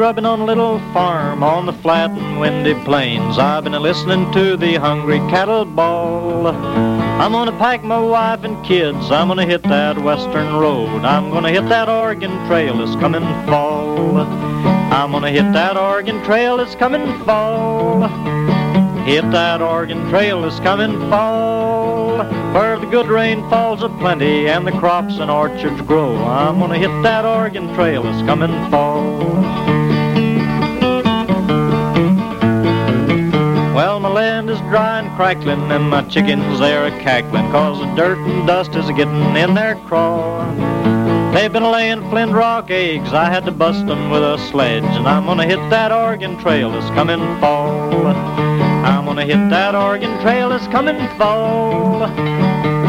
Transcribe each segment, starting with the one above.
grubbing on a little farm on the flat and windy plains. I've been a listening to the hungry cattle bawl. I'm gonna pack my wife and kids. I'm gonna hit that western road. I'm gonna hit that Oregon Trail this coming fall. I'm gonna hit that Oregon Trail this coming fall. Hit that Oregon Trail this coming fall. Where the good rain falls aplenty and the crops and orchards grow. I'm gonna hit that Oregon Trail this coming fall. Dry and crackling, and my chickens they're a cackling, cause the dirt and dust is a getting in their craw. They've been laying flint rock eggs, I had to bust them with a sledge, and I'm gonna hit that Oregon Trail this coming fall. I'm gonna hit that Oregon Trail this coming fall.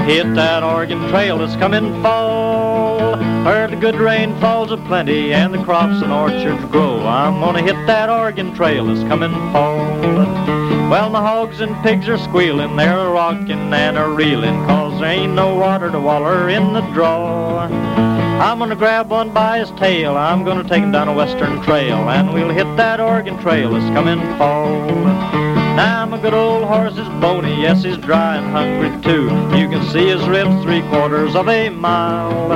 Hit that Oregon Trail this coming fall. Where the good rain falls aplenty and the crops and orchards grow. I'm gonna hit that Oregon Trail this coming fall. Well, my hogs and pigs are squealing, they're a rocking and a reeling, cause there ain't no water to waller in the draw. I'm gonna grab one by his tail, I'm gonna take him down a western trail, and we'll hit that Oregon Trail this coming fall. Now my good old horse is bony, yes, he's dry and hungry too. You can see his ribs three quarters of a mile.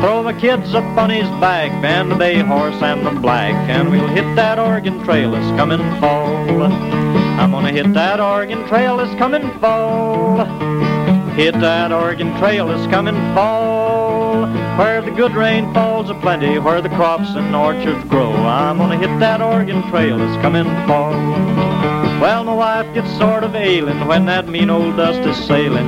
Throw the kids up on his back, band the bay horse and the black, and we'll hit that Oregon Trail this coming fall. I'm gonna hit that Oregon Trail this coming fall. Hit that Oregon Trail this coming fall. Where the good rain falls aplenty, where the crops and orchards grow. I'm gonna hit that Oregon Trail this coming fall. Well, my wife gets sort of ailing when that mean old dust is sailing.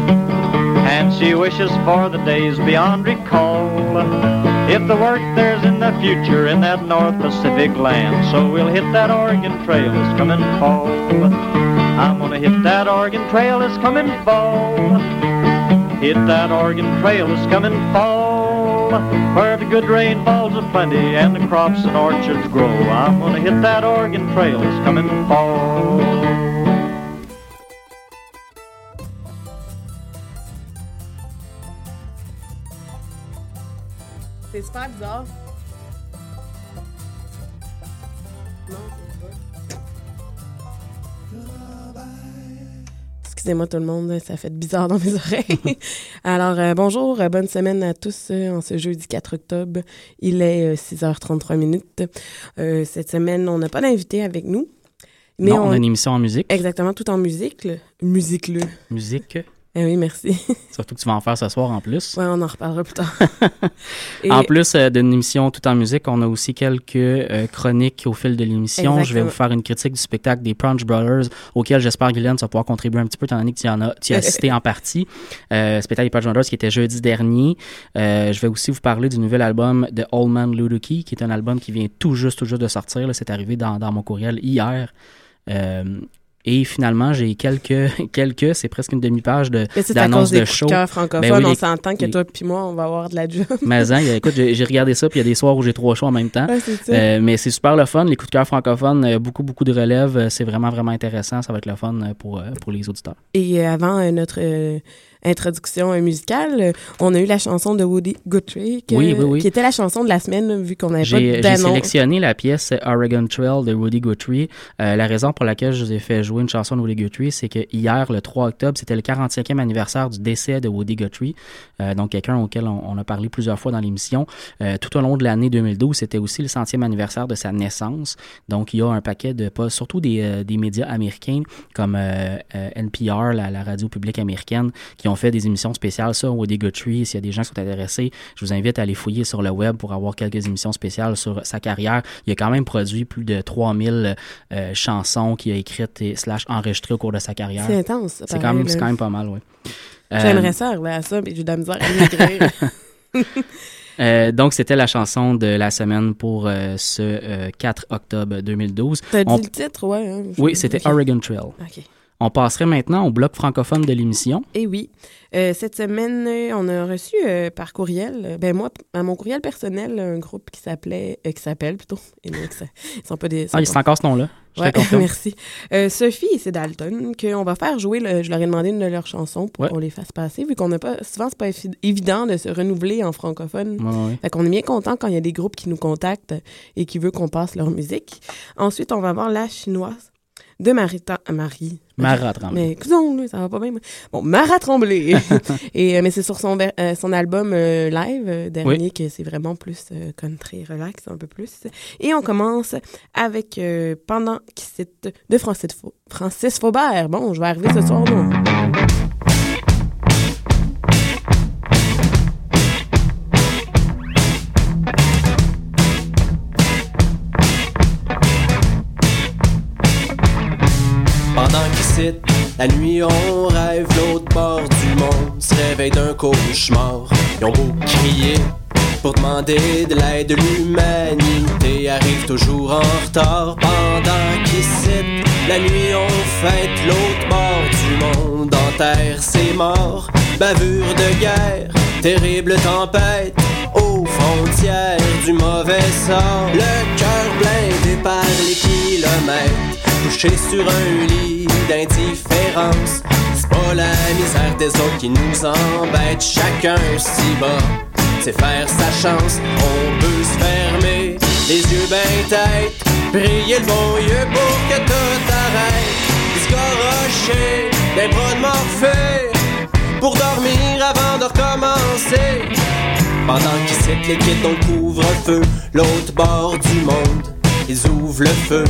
And she wishes for the days beyond recall. If the work there's in the future in that North Pacific land, so we'll hit that Oregon Trail this coming fall. I'm gonna hit that Oregon Trail this coming fall. Hit that Oregon Trail this coming fall. Where the good rain falls a plenty and the crops and orchards grow. I'm gonna hit that Oregon Trail this coming fall. C'est super bizarre. Non, Excusez-moi tout le monde, ça fait bizarre dans mes oreilles. Alors, euh, bonjour, euh, bonne semaine à tous euh, en ce jeudi 4 octobre. Il est 6h33 minutes. cette semaine, on n'a pas d'invité avec nous. Mais non, on... on... a une émission en musique. Exactement, tout en musique. Le... Musique, le. Musique. Eh oui, merci. Surtout que tu vas en faire ce soir en plus. Oui, on en reparlera plus tard. Et... En plus euh, d'une émission tout en musique, on a aussi quelques euh, chroniques au fil de l'émission. Je vais vous faire une critique du spectacle des Punch Brothers, auquel j'espère, Guylaine, tu vas pouvoir contribuer un petit peu, étant donné que tu, en as, tu as assisté en partie. Euh, spectacle des Punch Brothers qui était jeudi dernier. Je vais aussi vous parler du nouvel album de Old Man Ludoki, qui est un album qui vient tout juste, tout juste de sortir. C'est arrivé dans, dans mon courriel hier. Euh, et finalement, j'ai quelques, quelques, c'est presque une demi-page de d'annonces de show. Mais francophone, ben oui, on s'entend que toi puis moi, on va avoir de la job. mais hein, écoute, j'ai regardé ça, puis il y a des soirs où j'ai trois shows en même temps. Ouais, euh, mais c'est super le fun, les coups de cœur francophones, euh, beaucoup, beaucoup de relève. Euh, c'est vraiment, vraiment intéressant. Ça va être le fun pour, pour les auditeurs. Et avant notre introduction musicale, on a eu la chanson de Woody Guthrie, qui, oui, oui, oui. qui était la chanson de la semaine, vu qu'on n'avait pas d'annonce. J'ai sélectionné la pièce Oregon Trail de Woody Guthrie. Euh, la raison pour laquelle je vous ai fait jouer une chanson de Woody Guthrie, c'est que hier, le 3 octobre, c'était le 45e anniversaire du décès de Woody Guthrie, euh, donc quelqu'un auquel on, on, a parlé plusieurs fois dans l'émission. Euh, tout au long de l'année 2012, c'était aussi le centième anniversaire de sa naissance. Donc, il y a un paquet de pas, surtout des, des médias américains comme NPR, la, la radio publique américaine, qui ont fait des émissions spéciales sur Woody Guthrie. S'il y a des gens qui sont intéressés, je vous invite à aller fouiller sur le web pour avoir quelques émissions spéciales sur sa carrière. Il a quand même produit plus de 3000 euh, chansons qu'il a écrites et slash enregistrées au cours de sa carrière. C'est intense. C'est quand, même, quand même pas mal, oui. J'aimerais ça arriver à ça, mais j'ai de la misère à l'écrire. Euh, donc, c'était la chanson de la semaine pour euh, ce euh, 4 octobre 2012. T'as dit le titre, ouais. Hein, oui, c'était okay. Oregon Trail. OK. On passerait maintenant au bloc francophone de l'émission. Eh oui. Euh, cette semaine, on a reçu euh, par courriel, ben moi, à mon courriel personnel, un groupe qui s'appelait, euh, qui s'appelle plutôt. Et ça, ils sont pas des. ah, c'est encore ce nom-là. merci. Euh, Sophie et c'est Dalton, qu'on va faire jouer, le- je leur ai demandé une de leurs chansons pour Ouais. qu'on les fasse passer, vu qu'on n'a pas, souvent c'est pas évi- évident de se renouveler en francophone. Ouais. Fait qu'on est bien content quand il y a des groupes qui nous contactent et qui veulent qu'on passe leur musique. Ensuite, on va voir La Chinoise de Marita, Marie. Mara Tremblay. Mais coudonc, là, ça va pas bien. moi. Bon, Mara Tremblay. et, euh, mais c'est sur son, ver- euh, son album euh, live dernier que c'est vraiment plus country relax, un peu plus. Et on commence avec Pendant qui cite de Francis, Francis Faubert. Bon, je vais arriver ce soir, non? La nuit on rêve l'autre bord du monde Se réveille d'un cauchemar. Ils ont beau crier pour demander de l'aide L'humanité arrive toujours en retard Pendant qu'ici, la nuit on fête l'autre bord du monde En terre c'est mort, bavure de guerre Terrible tempête aux frontières du mauvais sort. Le cœur blindé par les kilomètres Couché sur un lit d'indifférence. C'est pas la misère des autres qui nous embête. Chacun s'y bat, c'est faire sa chance. On peut se fermer les yeux ben tête. Prier le bon Dieu pour que tout arrête. Garrocher des bras de Morphée Pour dormir avant de recommencer. Pendant qu'ils dans le couvre-feu, l'autre bord du monde, ils ouvrent le feu.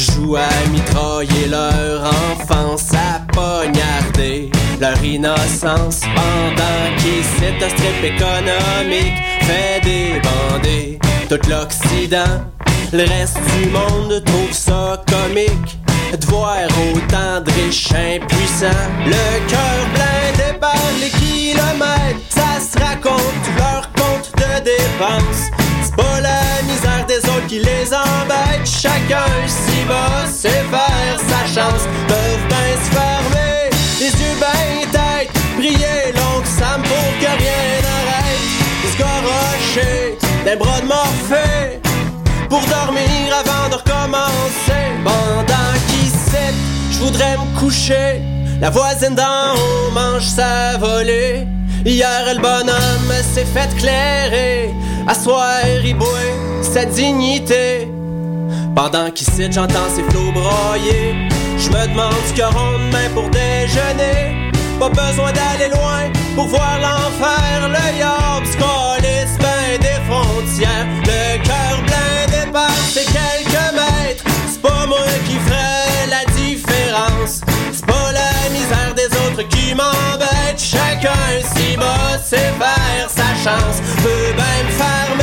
Jouent à mitrailler leur enfance, à poignarder leur innocence. Pendant qu'ils un strip économique, fait débander tout l'Occident. Le reste du monde trouve ça comique de voir autant de riches impuissants. Le cœur blindé par les kilomètres, ça se raconte, leur compte de dépenses. Des autres qui les embête, chacun s'y bat, c'est faire sa chance. Peuvent bien se fermer, les yeux ben tête, prier l'oncle Sam pour que rien n'arrête. Garrocher, des bras de Morphée pour dormir avant de recommencer. Pendant qu'il cède, je voudrais me coucher. La voisine d'en haut mange sa volée. Hier, le bonhomme s'est fait clairer. À soir, il sa dignité. Pendant qu'il cite, j'entends ses flots broyer. Je me demande ce qu'ils auront demain pour déjeuner. Pas besoin d'aller loin pour voir l'enfer. Chance. Peut bien me fermer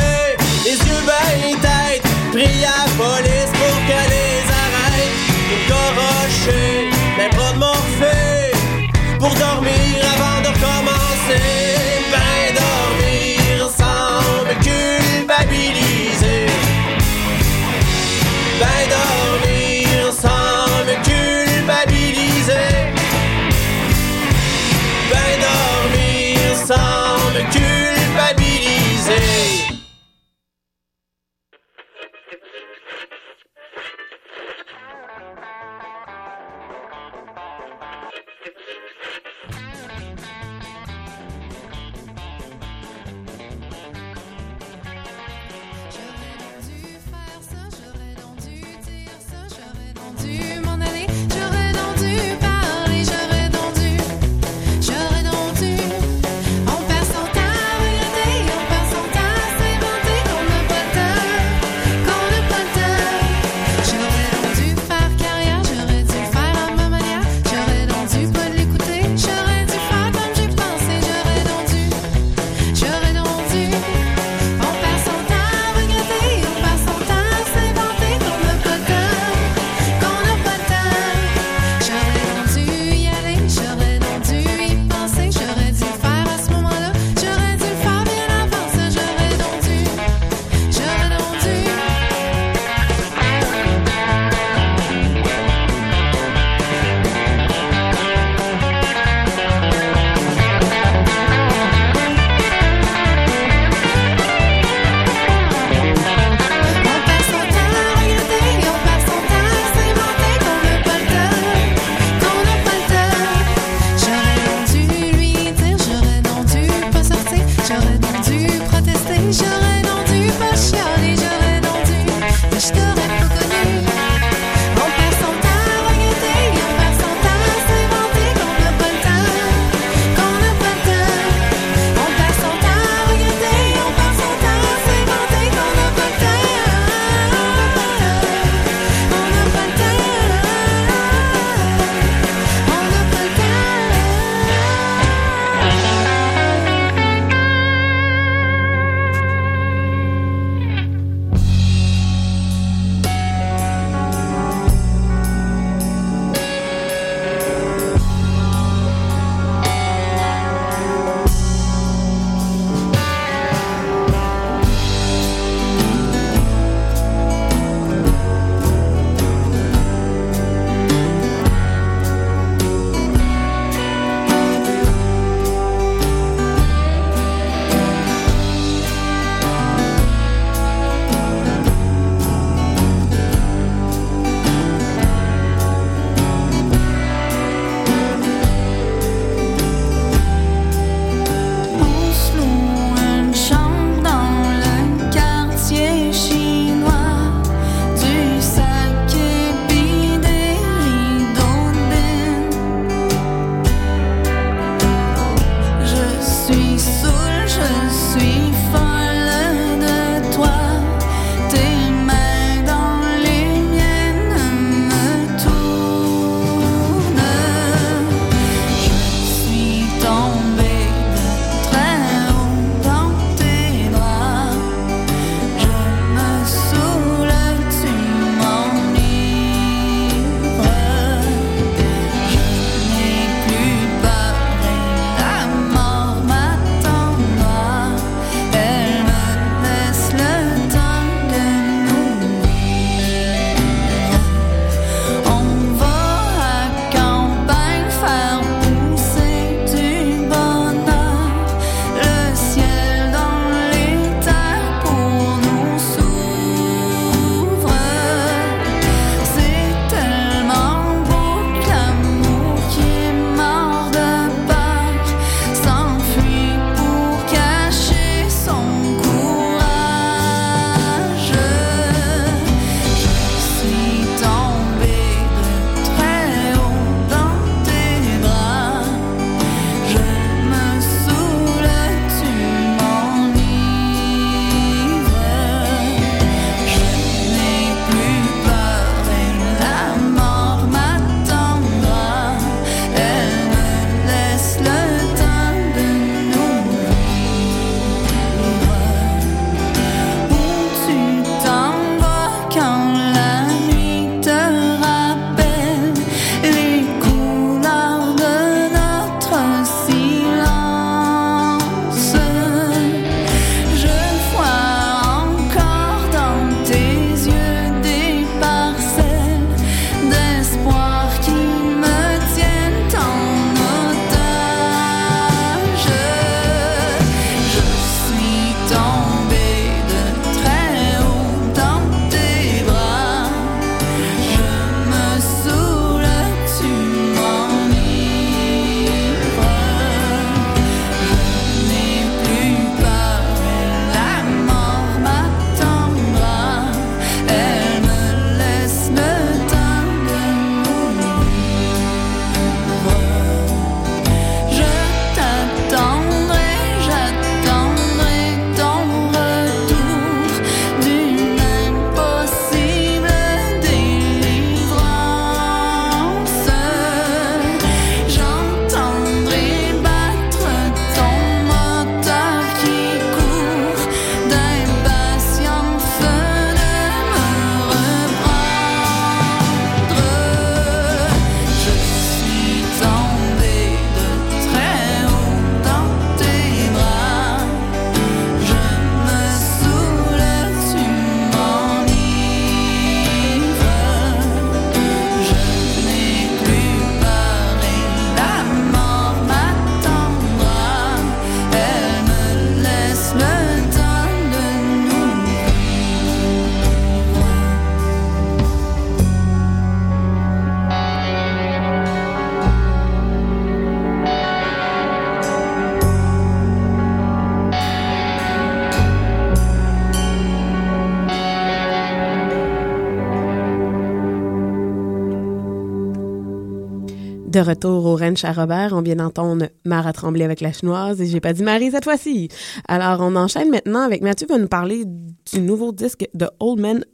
De retour au ranch à Robert, on vient d'entendre Mara Tremblay avec la chinoise et j'ai pas dit Marie cette fois-ci. Alors, on enchaîne maintenant avec Mathieu va nous parler du nouveau disque de Old Man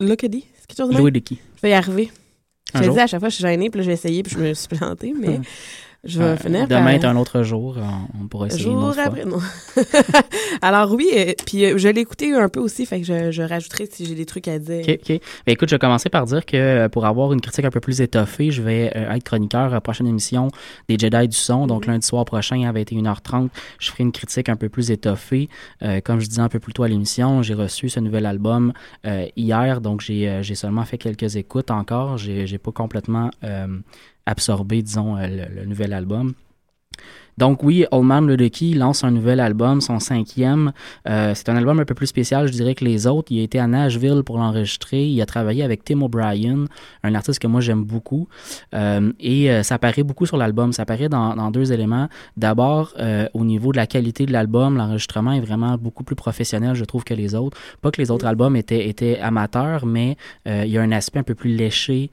Lookedy. C'est quelque chose de? Louis. Je vais y arriver. Je Un jour. dis à chaque fois, je suis gênée, puis là, j'ai essayé, puis je me suis plantée, mais je vais Euh, finir Demain par- est un autre jour. On, on pourra essayer une Jour autre fois. après, non. Alors oui, euh, puis euh, je l'ai écouté un peu aussi, fait que je, je rajouterai si j'ai des trucs à dire. OK, OK. Ben, écoute, je vais commencer par dire que euh, pour avoir une critique un peu plus étoffée, je vais être chroniqueur à la prochaine émission des Jedi du son. Donc, Mhm. lundi soir prochain à 21h30, je ferai une critique un peu plus étoffée. Comme je disais un peu plus tôt à l'émission, j'ai reçu ce nouvel album hier, donc j'ai seulement fait quelques écoutes encore. J'ai j'ai pas complètement absorbé, disons, euh, le, le nouvel album. Donc oui, Old Man Lucky lance un nouvel album, son cinquième. Euh, c'est un album un peu plus spécial, je dirais, que les autres. Il a été à Nashville pour l'enregistrer. Il a travaillé avec Tim O'Brien, un artiste que moi j'aime beaucoup. Euh, et euh, ça apparaît beaucoup sur l'album. Ça apparaît dans, dans deux éléments. D'abord, au niveau de la qualité de l'album, l'enregistrement est vraiment beaucoup plus professionnel, je trouve, que les autres. Pas que les autres albums étaient, étaient amateurs, mais il y a un aspect un peu plus léché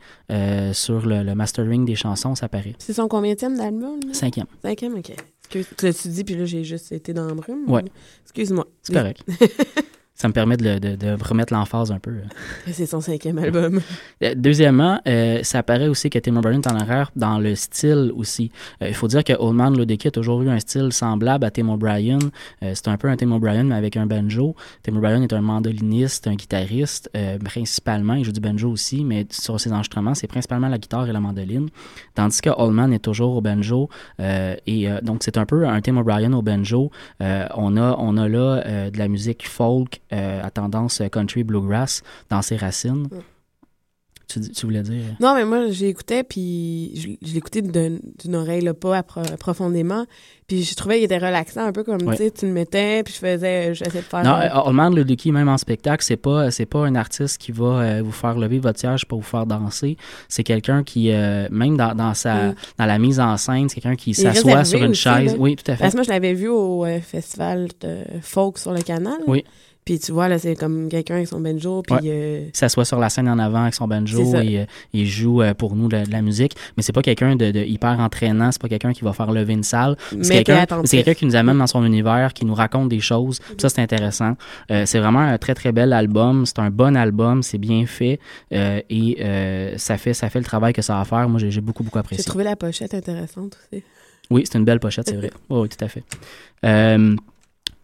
sur le, le mastering des chansons, ça paraît. C'est son combienième d'album? Cinquième. Cinquième, ok. Excuse, tu l'as-tu dit, puis là, j'ai juste été dans le brume? Ouais. Excuse-moi. C'est correct. ça me permet de, de- de remettre l'emphase un peu. C'est son cinquième album. Euh, Deuxièmement, euh, ça paraît aussi que Tim O'Brien est en arrière dans le style aussi. Euh, Il faut dire que Old Man Ludicky a toujours eu un style semblable à Tim O'Brien. Euh, c'est un peu un Tim O'Brien, mais avec un banjo. Tim O'Brien est un mandoliniste, un guitariste, euh, principalement. Il joue du banjo aussi, mais sur ses enregistrements, c'est principalement la guitare et la mandoline. Tandis que Old Man est toujours au banjo. euh, et euh, donc, c'est un peu un Tim O'Brien au banjo. Euh, on, a, on a là euh, de la musique folk euh, à tendance country bluegrass dans ses racines. Tu, dis- tu voulais dire? Non, mais moi, j'écoutais, puis je, je l'écoutais d'une oreille, là, pas appro- profondément. Puis je trouvais qu'il était relaxant, un peu comme, tu sais, tu le mettais, puis je faisais, j'essayais de faire... Non, euh, euh, Allman Ludicky, même en spectacle, c'est pas c'est pas un artiste qui va euh, vous faire lever votre siège pour vous faire danser. C'est quelqu'un qui, euh, même dans, dans sa Mm. dans la mise en scène, c'est quelqu'un qui s'assoit sur une aussi, chaise. là. Oui, tout à fait. Parce que moi, je l'avais vu au euh, festival de folk sur le canal. Oui. Puis tu vois, là, c'est comme quelqu'un avec son banjo, puis... Ouais. euh, Il s'assoit sur la scène en avant avec son banjo et euh, il joue euh, pour nous de, de la musique. Mais c'est pas quelqu'un de, de hyper entraînant, c'est pas quelqu'un qui va faire lever une salle. C'est quelqu'un attentif. c'est quelqu'un qui nous amène dans son univers, qui nous raconte des choses. Puis Ça, c'est intéressant. Euh, c'est vraiment un très, très bel album. C'est un bon album. C'est bien fait. Et ça, fait, ça fait le travail que ça a à faire. Moi, j'ai j'ai beaucoup, beaucoup J'ai apprécié. trouvé la pochette intéressante aussi. Oui, c'est une belle pochette, c'est vrai. Oui, oui, tout à fait.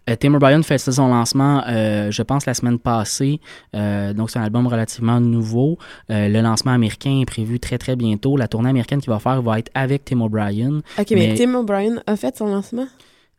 Euh, Tim O'Brien fait son lancement, euh, je pense, la semaine passée. Euh, donc, c'est un album relativement nouveau. Euh, le lancement américain est prévu très, très bientôt. La tournée américaine qu'il va faire va être avec Tim O'Brien. OK, mais, Mais- Tim O'Brien a fait son lancement?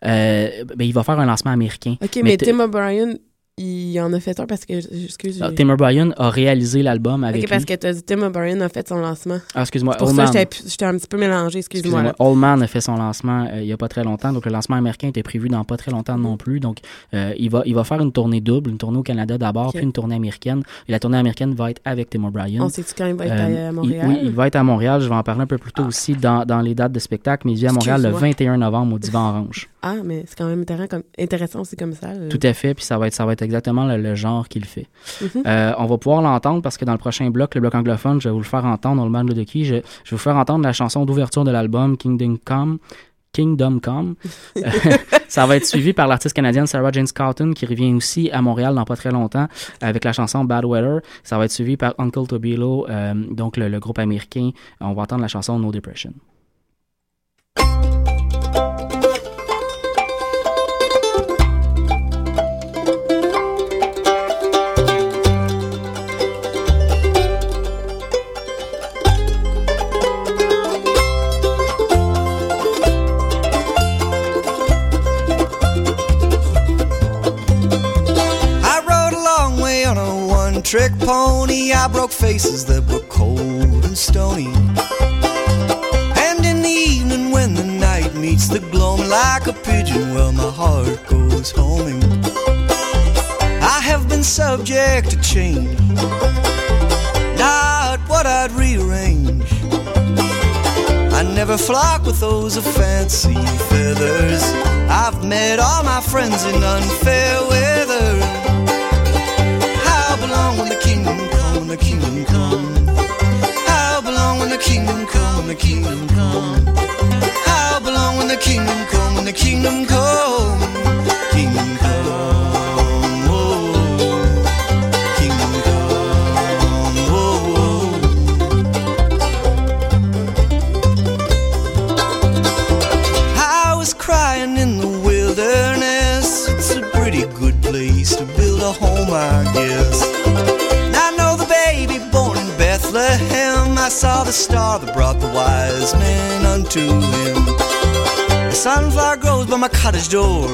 Ben, il va faire un lancement américain. OK, Mais mais, Tim O'Brien, il en a fait un parce que... Excuse, Ah, j'ai- Tim O'Brien a réalisé l'album avec OK, parce lui. que t'as dit Tim O'Brien a fait son lancement. Ah, excuse-moi. Pour Old ça, j'étais un petit peu mélangée, excuse-moi. Excusez-moi. là. Old Man a fait son lancement euh, il n'y a pas très longtemps. Donc, le lancement américain était prévu dans pas très longtemps non plus. Donc, euh, il, va, il va faire une tournée double, une tournée au Canada d'abord, puis une tournée américaine. Et la tournée américaine va être avec Tim O'Brien. On sait-tu quand il va être Euh, à- il- Montréal? oui, il va être à Montréal. Je vais en parler un peu plus tôt aussi dans, dans les dates de spectacle. Mais il vient à Montréal le Excuse-moi. 21 novembre au Divan Orange. Ah, mais c'est quand même intéressant, comme, intéressant aussi comme ça. là. Tout à fait. Puis ça va être, ça va être exactement le, le genre qu'il fait. Mhm. Euh, on va pouvoir l'entendre parce que dans le prochain bloc, le bloc anglophone, je vais vous le faire entendre dans le band de qui. Je, je vais vous faire entendre la chanson d'ouverture de l'album Kingdom Come. Kingdom Come. ça va être suivi par l'artiste canadienne Sarah Jane Scotton qui revient aussi à Montréal dans pas très longtemps avec la chanson Bad Weather. Ça va être suivi par Uncle Tobilo, euh, donc le, le groupe américain. On va entendre la chanson No Depression. Pony. I broke faces that were cold and stony. And in the evening, when the night meets the gloam like a pigeon, well, my heart goes homing. I have been subject to change, not what I'd rearrange. I never flock with those of fancy feathers. I've met all my friends in unfair weather belong when the kingdom come, when the kingdom come. I'll belong when the kingdom come, when the kingdom come. I'll belong when the kingdom come, when the kingdom come. Kingdom come. saw the star that brought the wise men unto him. A sunflower grows by my cottage door.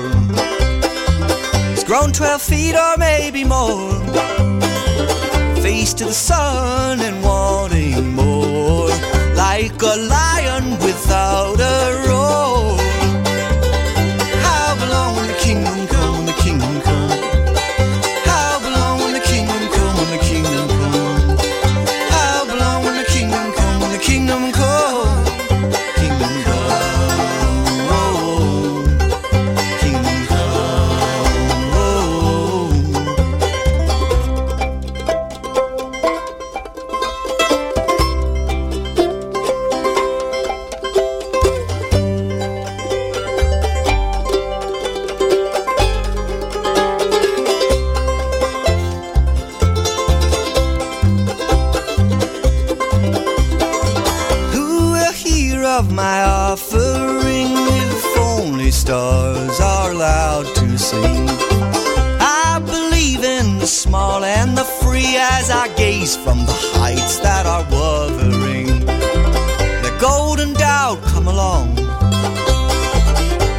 It's grown twelve feet or maybe more. Face to the sun and wanting more. Like a lion without a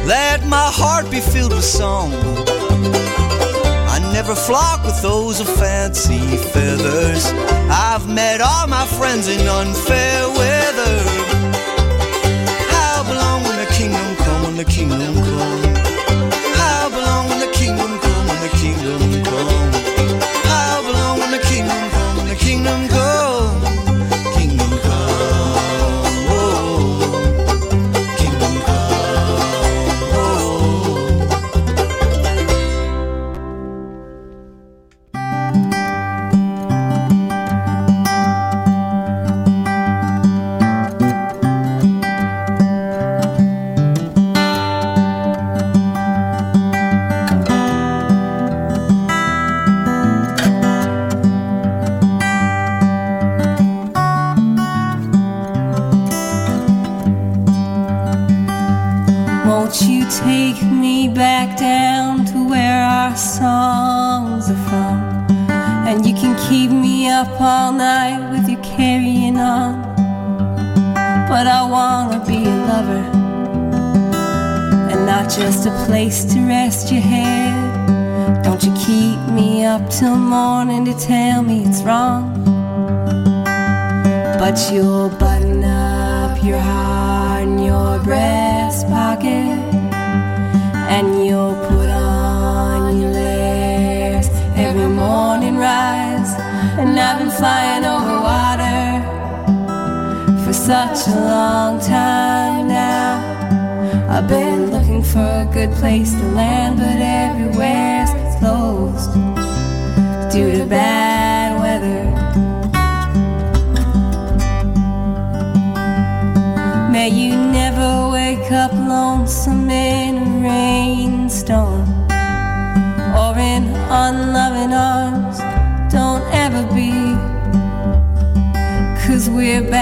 Let my heart be filled with song. I never flock with those of fancy feathers. I've met all my friends in unfair weather. I belong when the kingdom come, when the kingdom come. I belong when the kingdom come, when the kingdom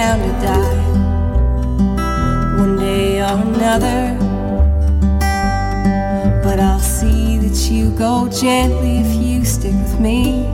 bound to die one day or another. But I'll see that you go gently if you stick with me.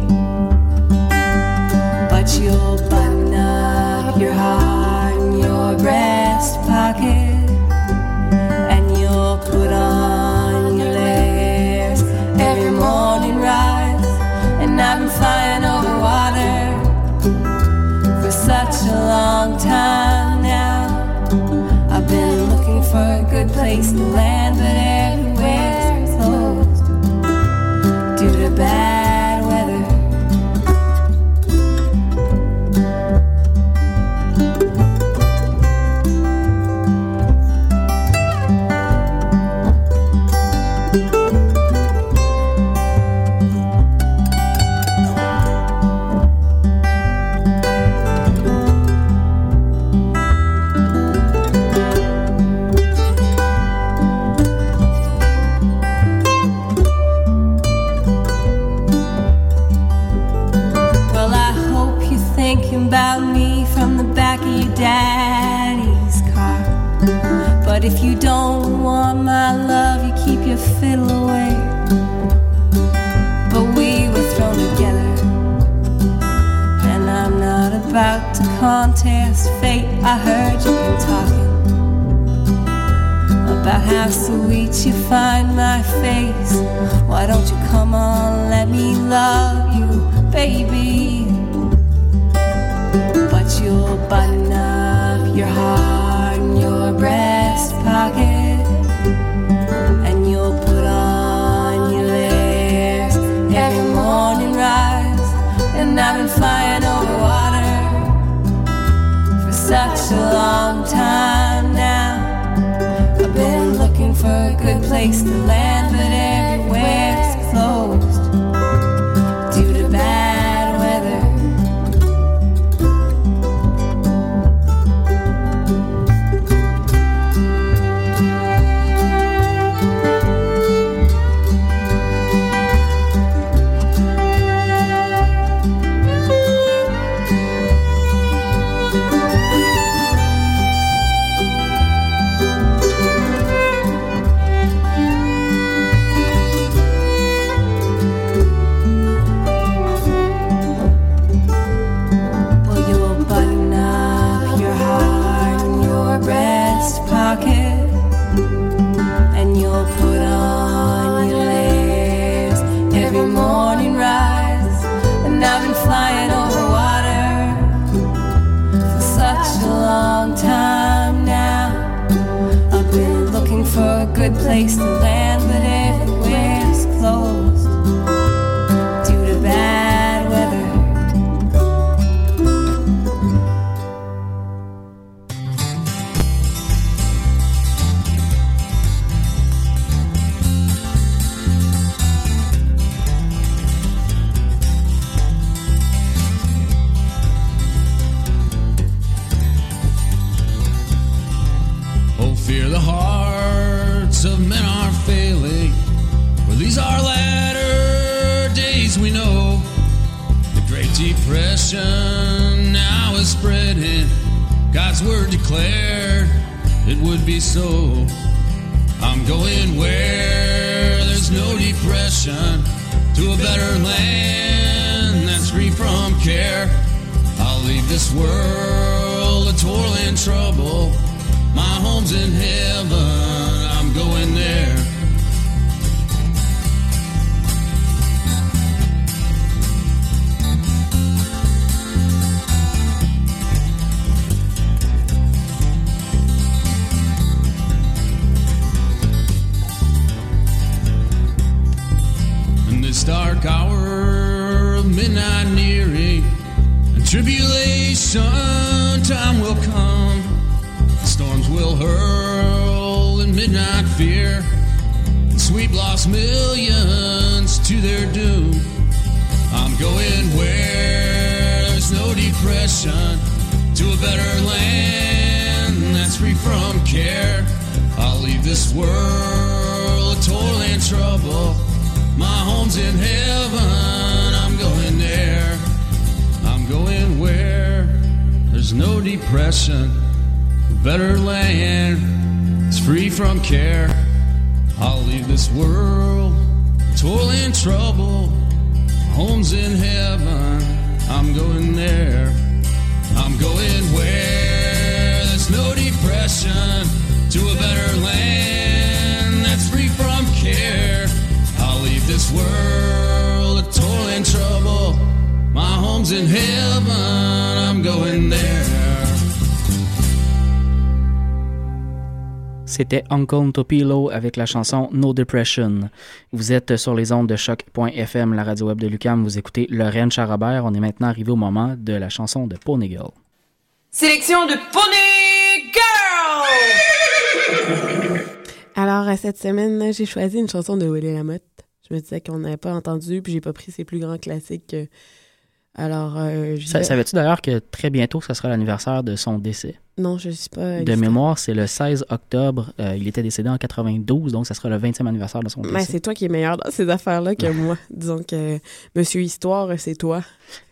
Oh, fear the hearts of men are failing. For these are latter days we know. The Great Depression now is spreading. God's word declared it would be so. I'm going where there's no depression to a better land that's free from care. I'll leave this world of toil and trouble. Home's in heaven, I'm going there. In this dark hour of midnight nearing, tribulation time will come. Will hurl in midnight fear sweep lost millions to their doom. I'm going where there's no depression to a better land that's free from care. I'll leave this world of toil and trouble. My home's in heaven. I'm going there. I'm going where there's no depression better land is free from care. I'll leave this world, toil and trouble. Home's in heaven, I'm going there. I'm going where there's no depression to a better land that's free from care. I'll leave this world of toil and trouble. My home's in heaven, I'm going there. C'était Uncle Topilo avec la chanson No Depression. Vous êtes sur les ondes de choc.fm, la radio web de Lucam. Vous écoutez Lorraine Charabert. On est maintenant arrivé au moment de la chanson de Pony Girl. Sélection de Pony Girl! Alors, à cette semaine, j'ai choisi une chanson de Willie Lamotte. Je me disais qu'on n'avait pas entendu, puis j'ai pas pris ses plus grands classiques. Alors, euh, je... savais-tu d'ailleurs que très bientôt, ce sera l'anniversaire de son décès? Non, je ne sais pas. De mémoire, c'est le 16 octobre. Euh, il était décédé en 92, donc ça sera le 20e anniversaire de son ben, décès. Ben, c'est toi qui es meilleur dans ces affaires-là que moi. Disons que Monsieur Histoire, c'est toi.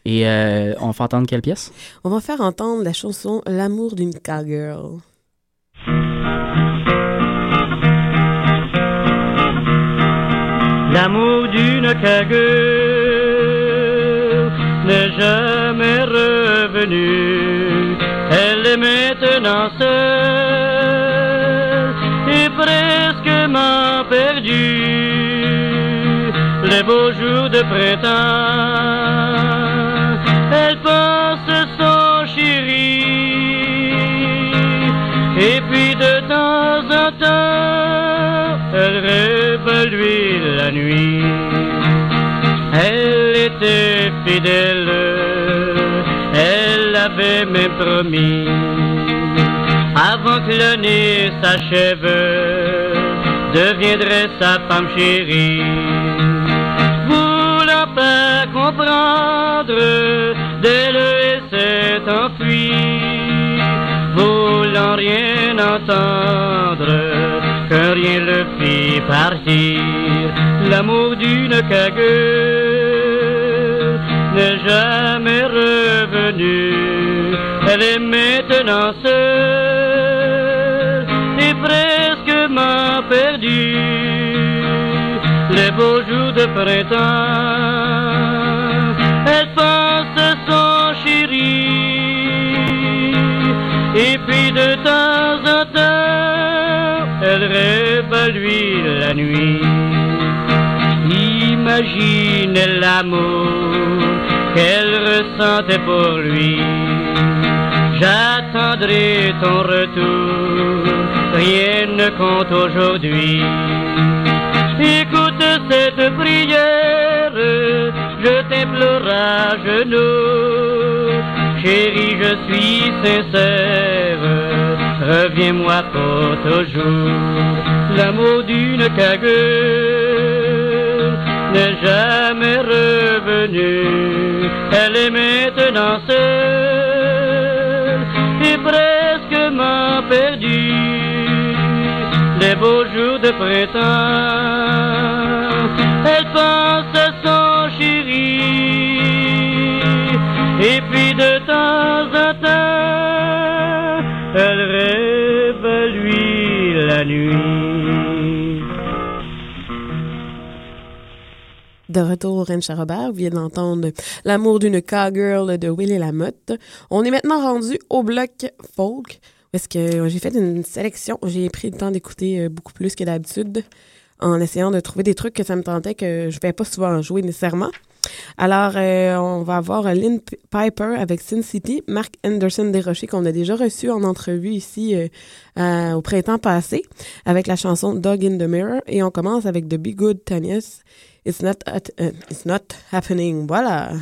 Et euh, on fait entendre quelle pièce? On va faire entendre la chanson L'amour d'une cowgirl. L'amour d'une cowgirl jamais revenue. Elle est maintenant seule et presque m'a perdu les beaux jours de printemps. Elle pense son chéri et puis de temps en temps, elle rêve la nuit. Elle était fidèle, elle avait même promis, avant que l'année s'achève, deviendrait sa femme chérie. Voulant pas comprendre, elle s'est enfuie, voulant rien entendre, que rien le fit partir. L'amour d'une cagueule n'est jamais revenu. Elle est maintenant seule et presque m'a perdu les beaux jours de printemps. Elle pense à son chéri et puis de temps en temps, elle rêve lui la nuit. Imagine l'amour qu'elle ressentait pour lui. J'attendrai ton retour, rien ne compte aujourd'hui. Écoute cette prière, je t'implore à genoux. Chérie, je suis sincère, reviens-moi pour toujours. L'amour d'une cagueule n'est jamais revenu. Elle est maintenant seule et presque m'a perdu les beaux jours de printemps. Elle pense à son chéri et puis de temps en temps, elle rêve à lui la nuit. De retour au Robert, vous venez d'entendre L'amour d'une cowgirl de Willy Lamotte. On est maintenant rendu au bloc folk, parce que j'ai fait une sélection. J'ai pris le temps d'écouter euh, beaucoup plus que d'habitude, en essayant de trouver des trucs que ça me tentait que je ne vais pas souvent jouer nécessairement. Alors, euh, on va avoir Lynn Piper avec Sin City, Mark Anderson Desrochers qu'on a déjà reçu en entrevue ici euh, au printemps passé avec la chanson Dog in the Mirror et on commence avec The Be Good Tanias. It's not, at- uh, it's not happening. Voilà.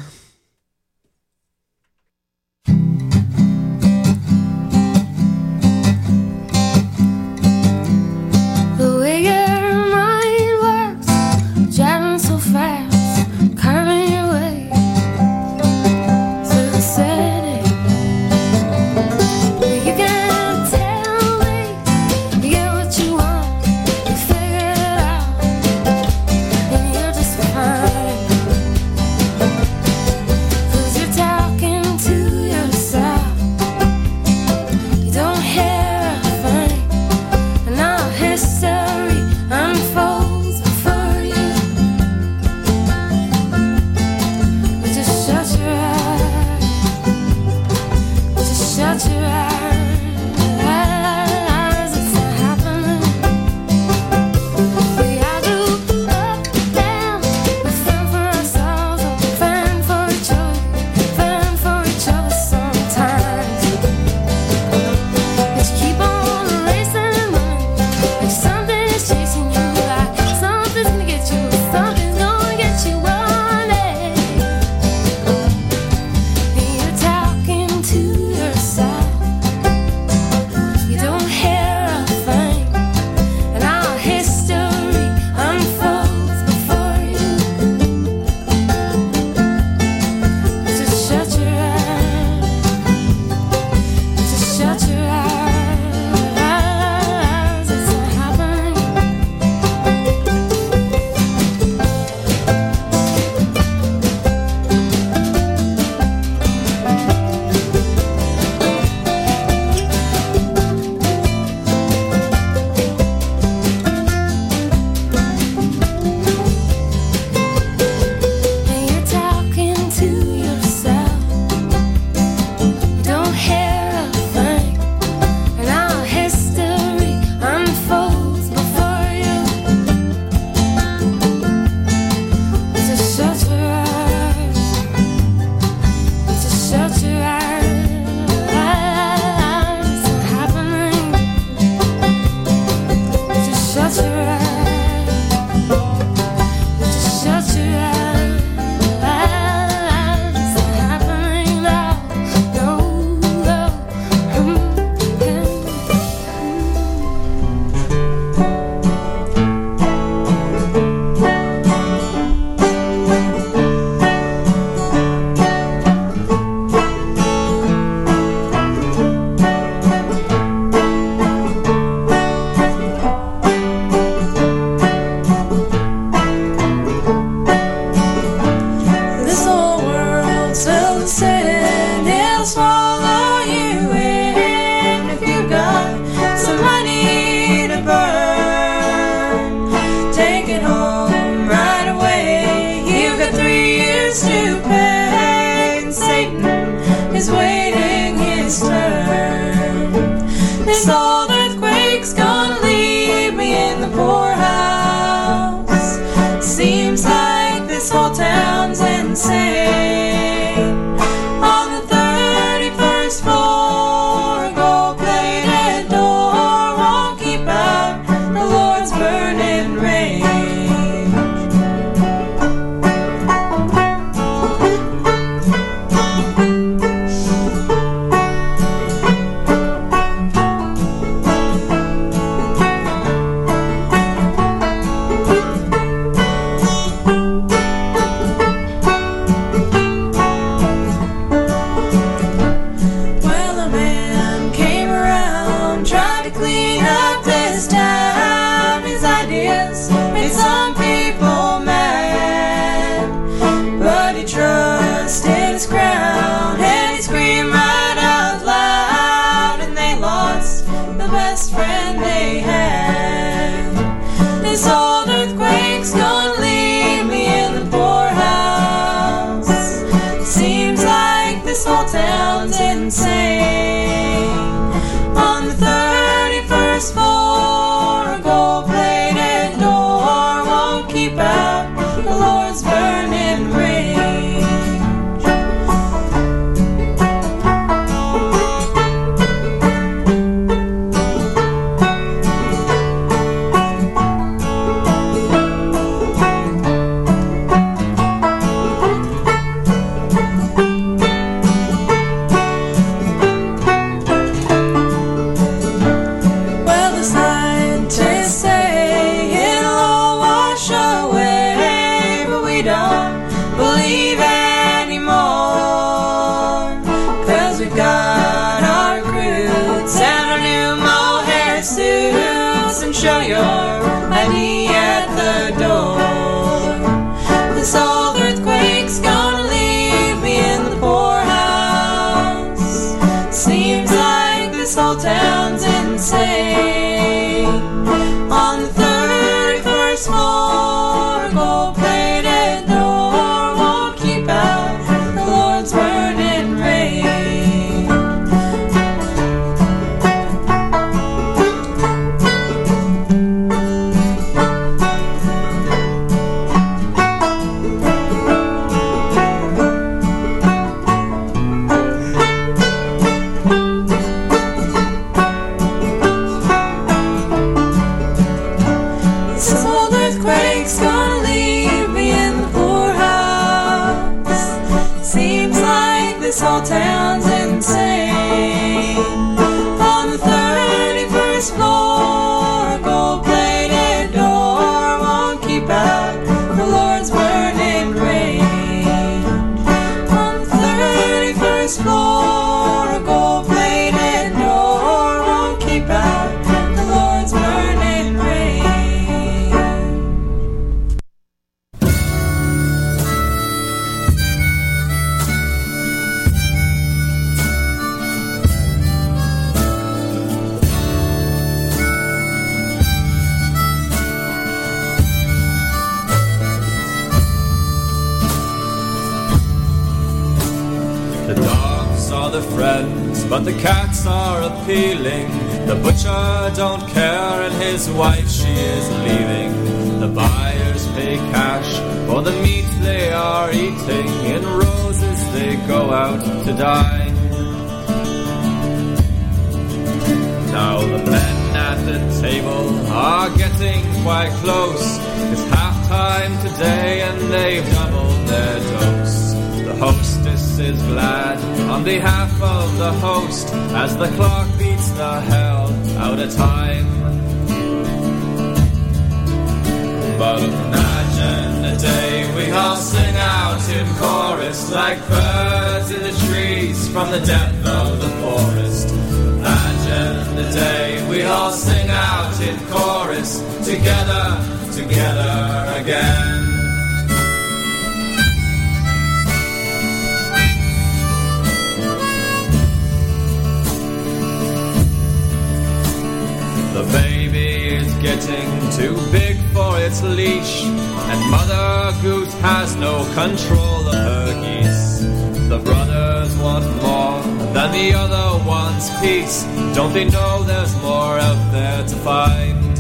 Know there's more out there to find?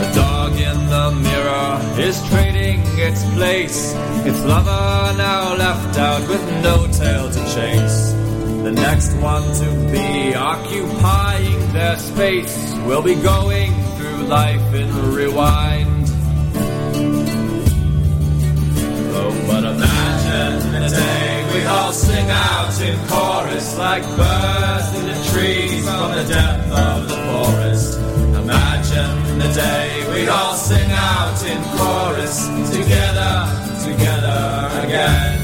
The dog in the mirror is trading its place. Its lover now left out with no tail to chase. The next one to be occupying their space will be going through life in rewind. Sing out in chorus like birds in the trees from the depth of the forest. Imagine the day we'd all sing out in chorus together, together again.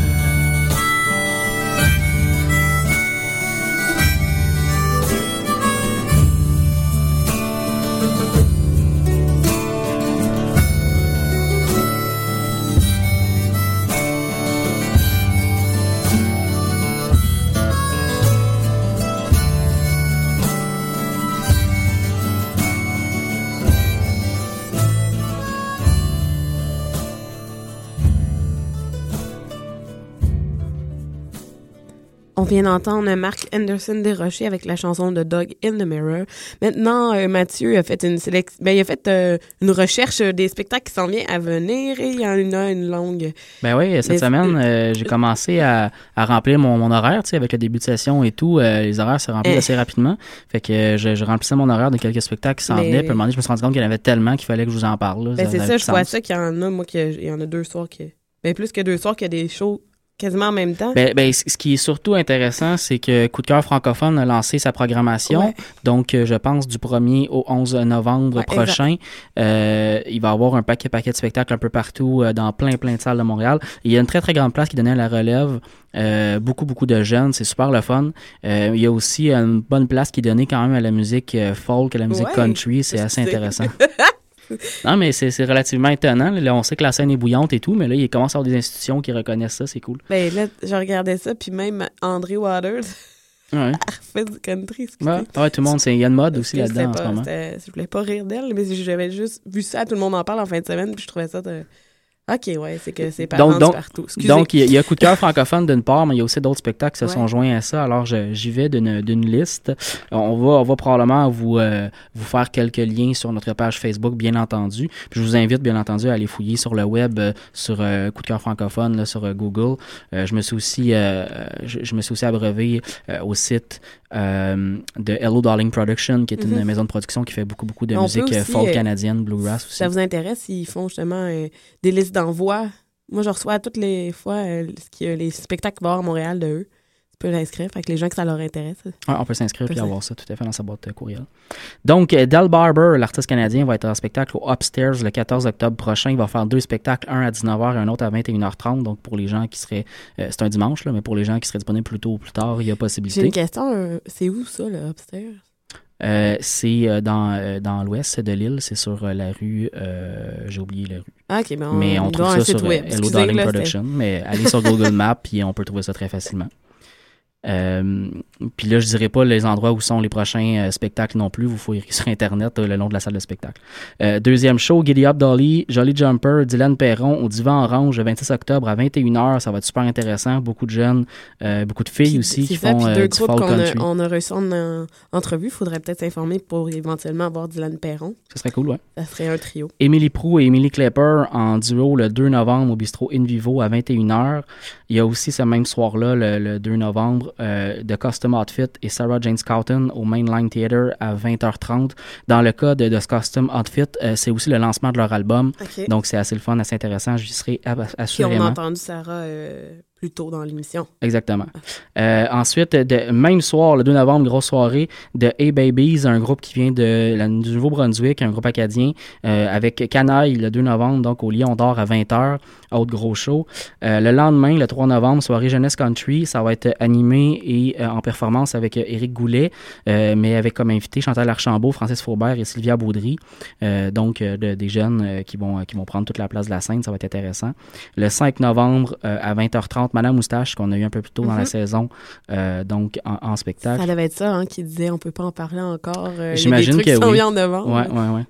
Vient d'entendre Mark Anderson Desrochers avec la chanson de Dog in the Mirror. Maintenant, euh, Mathieu a fait une sélection, ben, il a fait euh, une recherche des spectacles qui s'en viennent à venir et il y en a une longue. Ben oui, cette Mais semaine, euh, j'ai commencé à, à remplir mon, mon horaire, tu sais, avec le début de session et tout. les horaires se remplissent Eh. assez rapidement. Fait que je, je remplissais mon horaire de quelques spectacles qui s'en Mais- venaient. Puis à un moment donné, je me suis rendu compte qu'il y en avait tellement qu'il fallait que je vous en parle. là. Ben, c'est ça, je vois ça qu'il y en a, moi, qu'il y en a deux soirs qui. Ben, plus que deux soirs qu'il y a des shows quasiment en même temps? Ben, ben, ce qui est surtout intéressant, c'est que Coup de cœur francophone a lancé sa programmation. Ouais. Donc, euh, je pense du 1er au 11 novembre Ouais, prochain. Euh, il va y avoir un paquet, paquet de spectacles un peu partout euh, dans plein, plein de salles de Montréal. Il y a une très, très grande place qui donnait à la relève. Euh, beaucoup, beaucoup de jeunes. C'est super le fun. Euh, il y a aussi une bonne place qui est donnée quand même à la musique euh, folk, à la musique Ouais, country. C'est assez intéressant. Non, mais c'est relativement étonnant. Là, on sait que la scène est bouillante et tout, mais là, il commence à avoir des institutions qui reconnaissent ça. C'est cool. Ben là, je regardais ça, puis même André Waters Ouais. fait du country. Ouais, ouais, tout le monde, c'est il y a une mode aussi là-dedans en ce moment. Je voulais pas rire d'elle, mais j'avais juste vu ça, tout le monde en parle en fin de semaine, puis je trouvais ça de... OK, ouais, c'est que c'est parents Donc, donc, partout. Excusez. donc il y, a- Coup de cœur francophone d'une part, mais il y a aussi d'autres spectacles qui se Ouais. sont joints à ça. Alors, j'y vais d'une liste. On va, on va probablement vous, euh, vous faire quelques liens sur notre page Facebook, bien entendu. Puis je vous invite, bien entendu, à aller fouiller sur le web, euh, sur euh, Coup de cœur francophone, là, sur euh, Google. Euh, je me suis aussi, euh, je, je me suis aussi abreuvé au site euh, de Hello Darling Production, qui est une Mhm. maison de production qui fait beaucoup, beaucoup de On musique euh, aussi, folk euh, canadienne, bluegrass aussi. ça vous intéresse, ils font justement euh, des listes d'envoi. Moi, je reçois toutes les fois euh, les spectacles qu'il va y avoir à Montréal de eux. Tu peux l'inscrire, fait que les gens que ça leur intéresse. Ouais, on peut s'inscrire peut et avoir ça tout à fait dans sa boîte euh, courriel. Donc, euh, Del Barber, l'artiste canadien, va être en spectacle au Upstairs le 14 octobre prochain. Il va faire deux spectacles, un à 19h et un autre à 21h30. Donc, pour les gens qui seraient. euh, c'est un dimanche, là, mais pour les gens qui seraient disponibles plus tôt ou plus tard, il y a J'ai possibilité. une question, euh, c'est où ça, le upstairs? Euh, c'est euh, dans, euh, dans l'ouest de l'île, c'est sur euh, la rue. euh, J'ai oublié la rue. Ah, ok, ben on, mais on trouve ça sur euh. Hello Darling Production. Mais allez sur Google Maps puis on peut trouver ça très facilement. Euh, puis là, je dirais pas les endroits où sont les prochains euh, spectacles non plus. Vous fouillerez sur Internet euh, le long de la salle de spectacle. Euh, deuxième show, Giddy Up Dolly, Jolly Jumper, Dylan Perron au Divan Orange le 26 octobre à 21h. Ça va être super intéressant. Beaucoup de jeunes, beaucoup de filles aussi qui ça, font deux du groupes folk qu'on a, country. on a reçus en, en entrevue. Il faudrait peut-être s'informer pour éventuellement avoir Dylan Perron. Ce serait cool, ouais. Ça serait un trio. Émilie Prou et Émilie Klepper en duo le 2 novembre au bistrot In Vivo à 21h. Il y a aussi ce même soir-là, le, le 2 novembre, euh, de Custom Outfit et Sarah Jane Scouten au Mainline Theatre à 20h30. Dans le cas de, ce Custom Outfit, euh, c'est aussi le lancement de leur album. OK. Donc c'est assez le fun, assez intéressant. J'y serai ab- Puis on assurément. a entendu Sarah euh, plus tôt dans l'émission. Exactement. Euh, ensuite, de, même soir, le 2 novembre, grosse soirée de Hey Babies, un groupe qui vient de du Nouveau-Brunswick, un groupe acadien, euh, avec Canaille le 2 novembre, donc au Lion d'Or à 20h, autre gros show. Euh, le lendemain, le 3 novembre, soirée Jeunesse Country, ça va être animé et euh, en performance avec euh, Éric Goulet, euh, mais avec comme invité Chantal Archambault, Francis Faubert et Sylvia Baudry. Donc, de- des jeunes qui, vont, qui vont prendre toute la place de la scène, ça va être intéressant. Le 5 novembre à 20h30, Madame Moustache, qu'on a eu un peu plus tôt dans la Mhm. saison, euh, donc en, en spectacle. Ça devait être ça, hein, qui disait on peut pas en parler encore. euh, J'imagine que sont oui. mis en novembre. Ouais, ouais, ouais.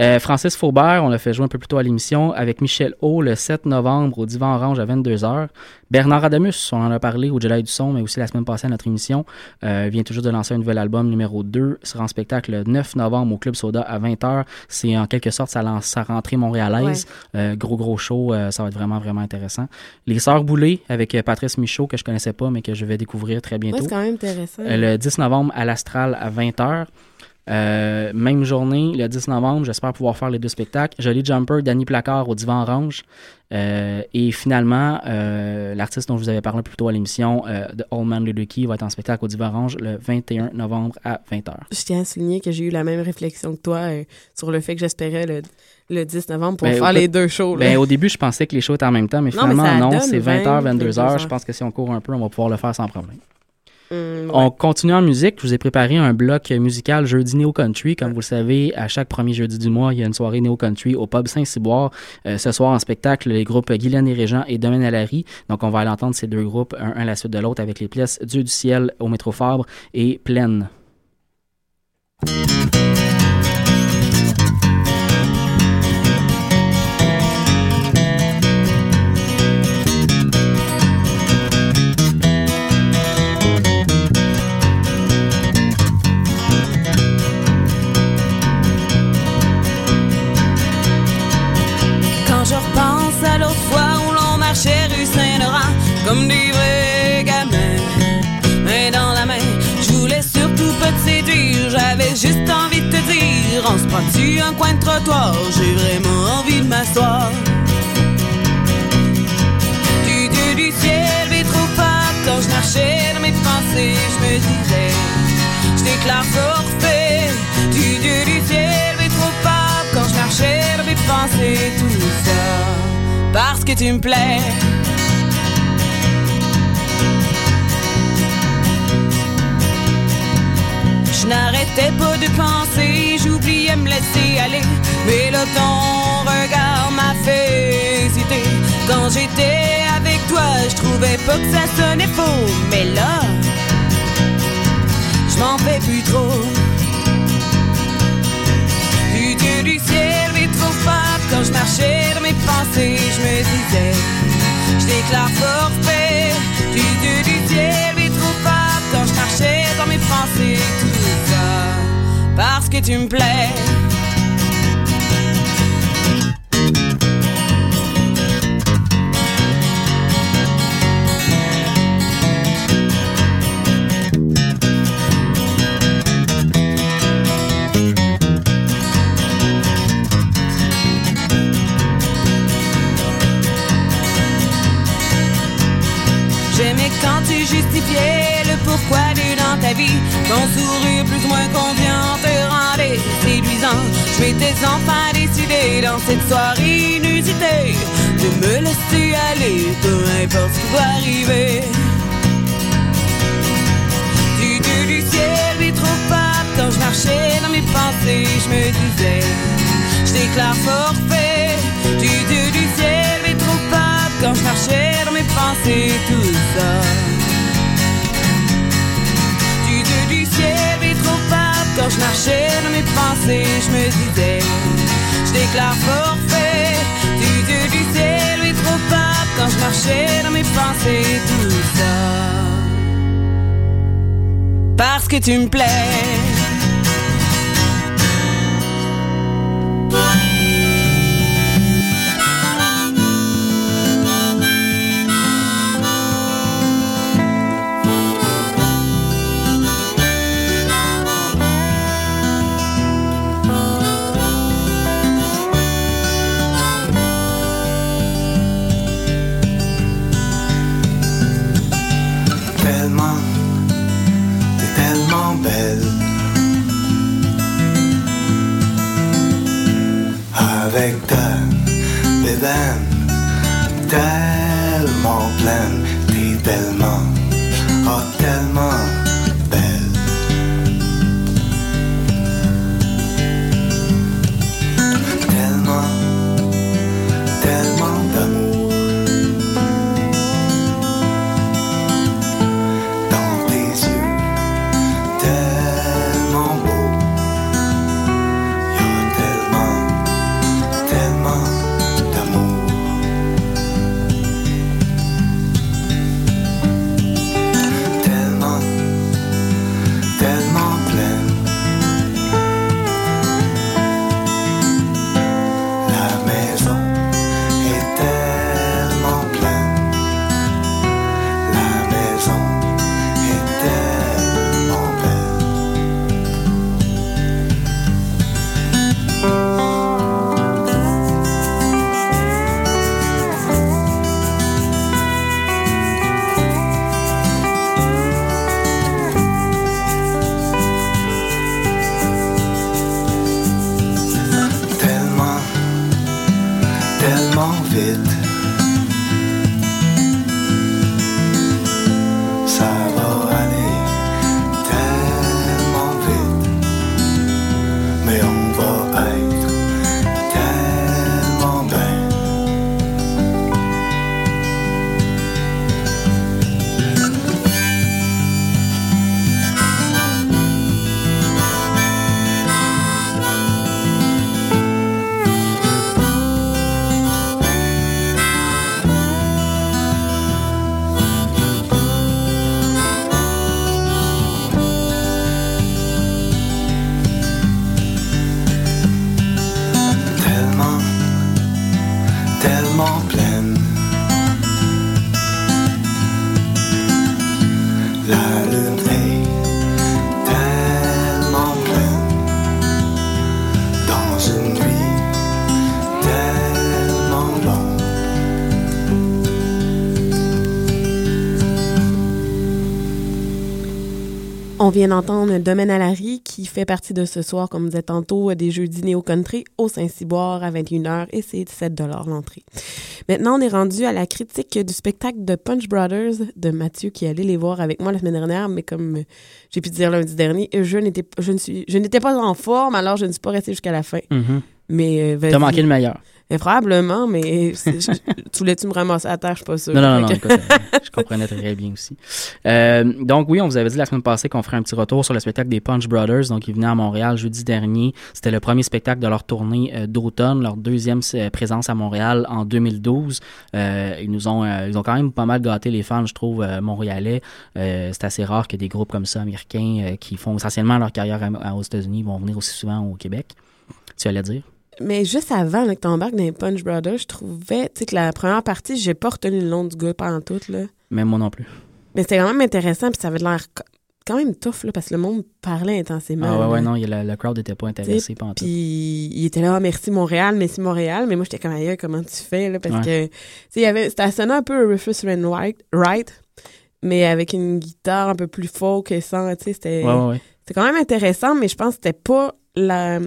Euh, Francis Faubert, on l'a fait jouer un peu plus tôt à l'émission, avec Michel O le 7 novembre au Divan Orange à 22h. Bernard Adamus, on en a parlé au Jedi du Son, mais aussi la semaine passée à notre émission, euh, vient toujours de lancer un nouvel album numéro 2, sera en spectacle le 9 novembre au Club Soda à 20h. C'est en quelque sorte sa, lance- sa rentrée montréalaise. Euh, gros, gros show, euh, ça va être vraiment, vraiment intéressant. Les Sœurs Boulay avec Patrice Michaud, que je connaissais pas, mais que je vais découvrir très Ouais, bientôt. c'est quand même intéressant. Le 10 novembre à l'Astral à 20h. Euh, même journée, le 10 novembre, j'espère pouvoir faire les deux spectacles. Jolly Jumper, Danny Placard au Divan Orange. Euh, et finalement, euh, l'artiste dont je vous avais parlé plus tôt à l'émission, de Old Man Luduki, va être en spectacle au Divan Orange le 21 novembre à 20h. Je tiens à souligner que j'ai eu la même réflexion que toi sur le fait que j'espérais le, le 10 novembre pour Ben, faire les deux shows. là. Ben, au début, je pensais que les shows étaient en même temps, mais Non, finalement, non, c'est 20h, 20, 22h. 22h. Je pense que si on court un peu, on va pouvoir le faire sans problème. Ouais. On continue en musique. Je vous ai préparé un bloc musical jeudi Néo Country. Comme vous le savez, à chaque premier jeudi du mois, il y a une soirée Néo Country au pub Saint-Cyboire. Euh, ce soir, en spectacle, les groupes Guylaine et Régent et Domaine à Larry. Donc, on va aller entendre ces deux groupes, un, un à la suite de l'autre, avec les pièces Dieu du ciel au métro Fabre et Pleine. Un coin de trottoir, j'ai vraiment envie de m'asseoir. Du Dieu du ciel, pensées, je me disais, je déclare forfait du Dieu du ciel, mais trop pas quand je marchais dans mes pensées, tout ça, parce que tu me plais. Je n'arrêtais pas de penser, me laisser aller. Mais là, ton regard m'a fait hésiter. Quand j'étais avec toi, je trouvais pas que ça sonnait faux. Mais là, je m'en fais plus trop. Du Dieu du ciel, mais trop fort. Quand je marchais dans mes pensées, je me disais, je déclare forfait. Du Dieu du ciel, mais trop fort. Quand je marchais dans mes pensées, parce que tu me plais. J'aimais quand tu justifiais le pourquoi du dans ta vie. Ton sourire plus ou moins rendait Je m'étais enfin décidé dans cette soirée inusitée de me laisser aller, peu importe ce qui va arriver. Du Dieu du ciel, mais trop fort quand je marchais dans mes pensées, je me disais, je déclare forfait. Du Dieu du ciel, mais trop fort quand je marchais dans mes pensées, tout ça. Je me disais, je déclare forfait. Dieu du ciel, mais trop fort quand je marchais dans mes pensées, tout ça parce que tu me plais. more plan. On vient d'entendre Domaine à Larry qui fait partie de ce soir, comme vous disait tantôt, des jeudis néo-country au Saint-Cyboire à 21h et c'est 7 l'entrée. Maintenant, on est rendu à la critique du spectacle de Punch Brothers de Mathieu qui est allé les voir avec moi la semaine dernière, mais comme j'ai pu dire lundi dernier, je n'étais je ne suis je n'étais pas en forme, alors je ne suis pas restée jusqu'à la fin. Mhm. Mais euh, T'as manqué le meilleur. Mais probablement, mais tu voulais-tu me ramasser à terre, je suis pas sûre. Non, non, non, non, écoute, euh, je comprenais très bien aussi. Euh, donc oui, on vous avait dit la semaine passée qu'on ferait un petit retour sur le spectacle des Punch Brothers. Donc ils venaient à Montréal jeudi dernier. C'était le premier spectacle de leur tournée euh, d'automne, leur deuxième présence à Montréal en 2012. Euh, ils nous ont, ils ont quand même pas mal gâté les fans, je trouve, montréalais. C'est assez rare que des groupes comme ça américains qui font essentiellement leur carrière à- à- aux États-Unis vont venir aussi souvent au Québec. Tu allais dire? Mais juste avant là, que t'embarques dans les Punch Brothers, je trouvais, que la première partie, j'ai pas retenu le nom du gars pendant tout, là. Même moi non plus. Mais c'était quand même intéressant, puis ça avait l'air quand même tough, là, parce que le monde parlait intensément. Ah ouais, ouais, non, la- le crowd n'était pas intéressé en tout. Puis il était là, Ah, merci Montréal, merci Montréal. Mais moi, j'étais comme, ailleurs, comment tu fais, là? Parce Ouais. que, y avait, c'était sonné un peu Rufus Wainwright, right, mais avec une guitare un peu plus folk et sans, tu sais, c'était, Ouais, ouais, ouais. c'était quand même intéressant, mais je pense que c'était pas la,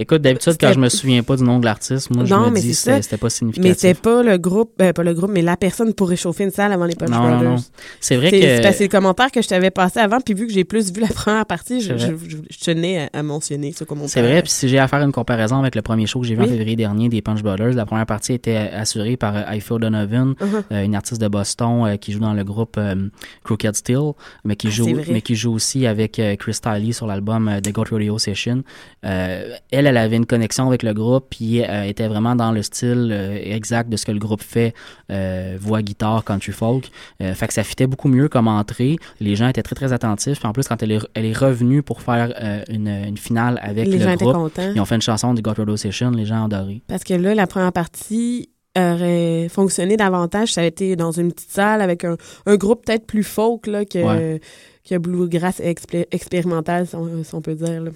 Écoute, d'habitude, quand je me souviens pas du nom de l'artiste, moi, je Non, me mais dis c'est c'était pas mais significatif. c'était pas le groupe, ben, pas le groupe, mais la personne pour réchauffer une salle avant les Punch Non, non, Brothers. non. C'est vrai que que... c'est le commentaire que je t'avais passé avant, puis vu que j'ai plus vu la première partie, je, je, je- je tenais à, à mentionner ça comme on C'est vrai, puis si j'ai à faire une comparaison avec le premier show que j'ai vu Oui. en février dernier des Punch Brothers, la première partie était assurée par euh, Donovan, Uh-huh. euh, une artiste de Boston euh, qui joue dans le groupe euh, Crooked Steel, mais qui Ah, joue mais qui joue aussi avec euh, Chris Tiley sur l'album euh, The Goat Rodeo Session. Euh, elle, elle avait une connexion avec le groupe, puis euh, était vraiment dans le style euh, exact de ce que le groupe fait, euh, voix, guitare, country folk. Fait que ça fitait beaucoup mieux comme entrée. Les gens étaient très très attentifs. Puis en plus, quand elle est, elle est revenue pour faire une, une finale avec les le gens étaient groupe, contents. ils ont fait une chanson du Goat Rodeo Session. Les gens ont adoré. Parce que là, la première partie aurait fonctionné davantage. Ça a été dans une petite salle avec un, un groupe peut-être plus folk là, que, Ouais. que Bluegrass expé- expérimental, si on, si on peut dire. là.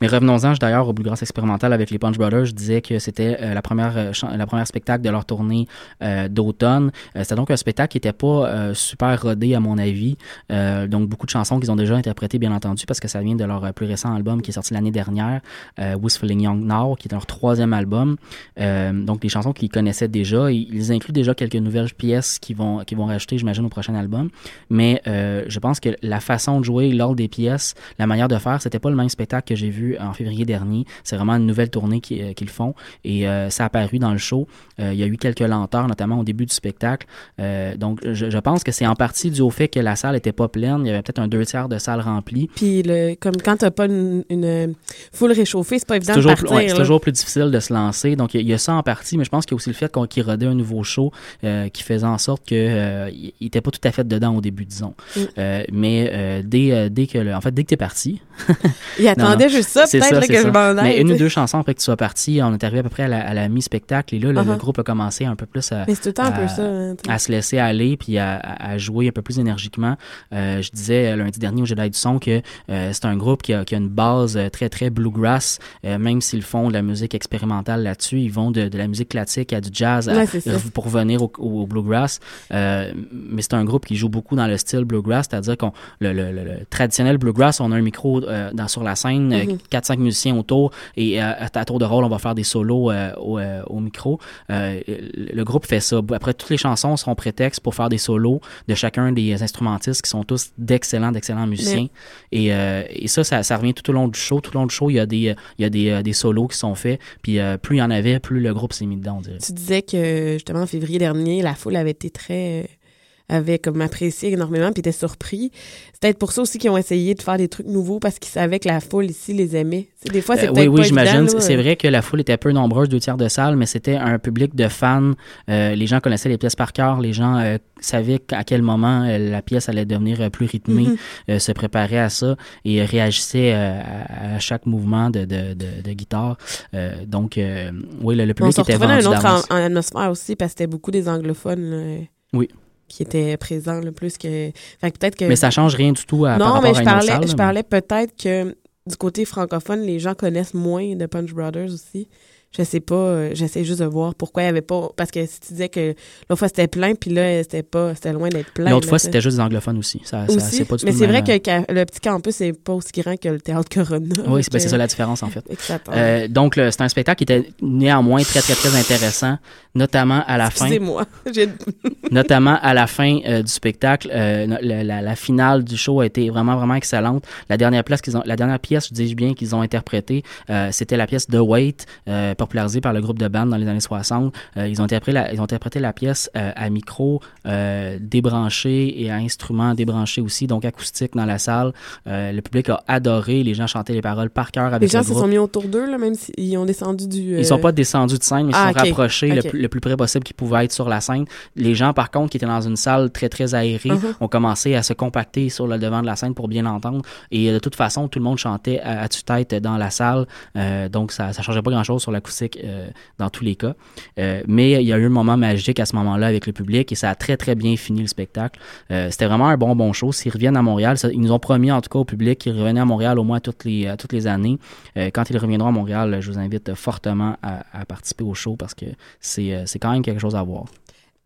Mais revenons-en d'ailleurs au Bluegrass expérimental avec les Punch Brothers. Je disais que c'était euh, la première euh, la première spectacle de leur tournée euh, d'automne. Euh, c'était donc un spectacle qui était pas super rodé à mon avis. Donc beaucoup de chansons qu'ils ont déjà interprétées bien entendu parce que ça vient de leur plus récent album qui est sorti l'année dernière, Who's Feeling Young Now, qui est leur troisième album. Donc des chansons qu'ils connaissaient déjà. Ils incluent déjà quelques nouvelles pièces qui vont qui vont rajouter, j'imagine, au prochain album. Mais je pense que la façon de jouer, l'ordre des pièces, la manière de faire, c'était pas le même spectacle que j'ai vu en février dernier. C'est vraiment une nouvelle tournée euh, qu'ils font et euh, ça a apparu dans le show. Euh, il y a eu quelques lenteurs, notamment au début du spectacle. Donc, je, je pense que c'est en partie dû au fait que la salle était pas pleine. Il y avait peut-être un deux tiers de salle remplie. Puis le, comme quand t'as pas une, une foule réchauffée, c'est pas évident de toujours, partir. plus, ouais, c'est toujours plus difficile de se lancer. Donc, il y, a- il y a ça en partie, mais je pense qu'il y a aussi le fait qu'on- qu'ils rodaient un nouveau show qui faisait en sorte que euh, il il était pas tout à fait dedans au début, disons. Mm. Euh, mais euh, dès, dès que, le- en fait, dès que t'es parti, Il attendait Non, juste ça, peut-être que je m'en aille. Mais une ou deux chansons après que tu sois parti, on est arrivé à peu près à la, mi-spectacle et là, le, le Uh-huh. groupe a commencé un peu plus à, Mais c'est tout le temps un peu à- ça. hein, tu sais. à se laisser aller puis à, jouer un peu plus énergiquement. Euh, je disais euh, lundi dernier au Jedi du son que euh, c'est un groupe qui a, qui a une base très très bluegrass, euh, même s'ils font de la musique expérimentale là-dessus, ils vont de, de la musique classique à du jazz Ouais, ça. pour revenir au, au- au bluegrass. Mais c'est un groupe qui joue beaucoup dans le style bluegrass, c'est-à-dire qu'on le, le- le- le traditionnel bluegrass, on a un micro euh, dans, sur la scène, euh, Mhm. 4-5 musiciens autour et euh, à, à tour de rôle, on va faire des solos au, au micro. Le groupe fait ça. Après, toutes les chansons seront prétextes pour faire des solos de chacun des instrumentistes qui sont tous d'excellents, d'excellents musiciens. Et, et ça, ça, ça revient tout au long du show. Tout au long du show, il y a des, il y a des, des solos qui sont faits. Puis plus il y en avait, plus le groupe s'est mis dedans, on dirait. Tu disais que justement en février dernier, la foule avait été très avait comme apprécié énormément puis était surpris. C'est peut-être pour ça aussi qu'ils ont essayé de faire des trucs nouveaux parce qu'ils savaient que la foule ici les aimait. Tu sais, des fois, c'est Euh, peut-être oui, oui, j'imagine. C'est vrai que la foule était peu nombreuse, deux tiers de salle, mais c'était un public de fans. Euh, les gens connaissaient les pièces par cœur. Les gens euh, savaient à quel moment euh, la pièce allait devenir plus rythmée, Mhm. se préparaient à ça et réagissaient à, à chaque mouvement de, de, de, de guitare. Donc, oui, le, le on public se était vendu une autre en- en atmosphère aussi parce que c'était beaucoup des anglophones là, Oui. Qui étaient présents le plus que. Fait que peut-être que. Mais ça change rien du tout à, non, mais je parlais, salle, je mais- parlais peut-être que du côté francophone, les gens connaissent moins de Punch Brothers aussi. Je sais pas, euh, j'essaie juste de voir pourquoi il y avait pas, parce que si tu disais que l'autre fois c'était plein, puis là, c'était pas, c'était loin d'être plein. L'autre fois, c'était juste des anglophones aussi. Ça, ça- Aussi, c'est pas du mais c'est vrai même, que le petit campus c'est pas aussi grand que le théâtre Corona. Oui, c'est ben, que- ça la différence, en fait. Exactement. Euh, donc, c'est un spectacle qui était néanmoins très, très, très intéressant, notamment à la fin. J'ai- notamment à la fin euh, du spectacle, euh, la, la- la finale du show a été vraiment vraiment excellente. La dernière pièce qu'ils ont, la dernière pièce, je dis bien qu'ils ont interprétée, euh, c'était la pièce The Wait, popularisée par le groupe de band dans les années 60. Euh, ils ont interprété la, ils ont interprété la pièce euh, à micro euh, débranché et à instrument débranché aussi, donc acoustique dans la salle. Le public a adoré, les gens chantaient les paroles par cœur avec Les gens le se sont mis autour d'eux, là, même s'ils ont descendu du. Ils sont pas descendus de scène, mais ils Ah, se sont rapprochés le plus- le, plus près possible qu'ils pouvaient être sur la scène. Les gens, par contre, qui étaient dans une salle très, très aérée, Mhm. ont commencé à se compacter sur le devant de la scène pour bien entendre. Et de toute façon, tout le monde chantait à, à tue-tête dans la salle. Euh, donc, ça ça changeait pas grand-chose sur l'acoustique euh, dans tous les cas. Euh, mais il y a eu un moment magique à ce moment-là avec le public et ça a très, très bien fini le spectacle. Euh, C'était vraiment un bon, bon show. S'ils reviennent à Montréal, ça- ils nous ont promis, en tout cas, au public qu'ils revenaient à Montréal au moins toutes les, à toutes les années. Quand ils reviendront à Montréal, je vous invite fortement à, à participer au show parce que c'est c'est quand même quelque chose à voir.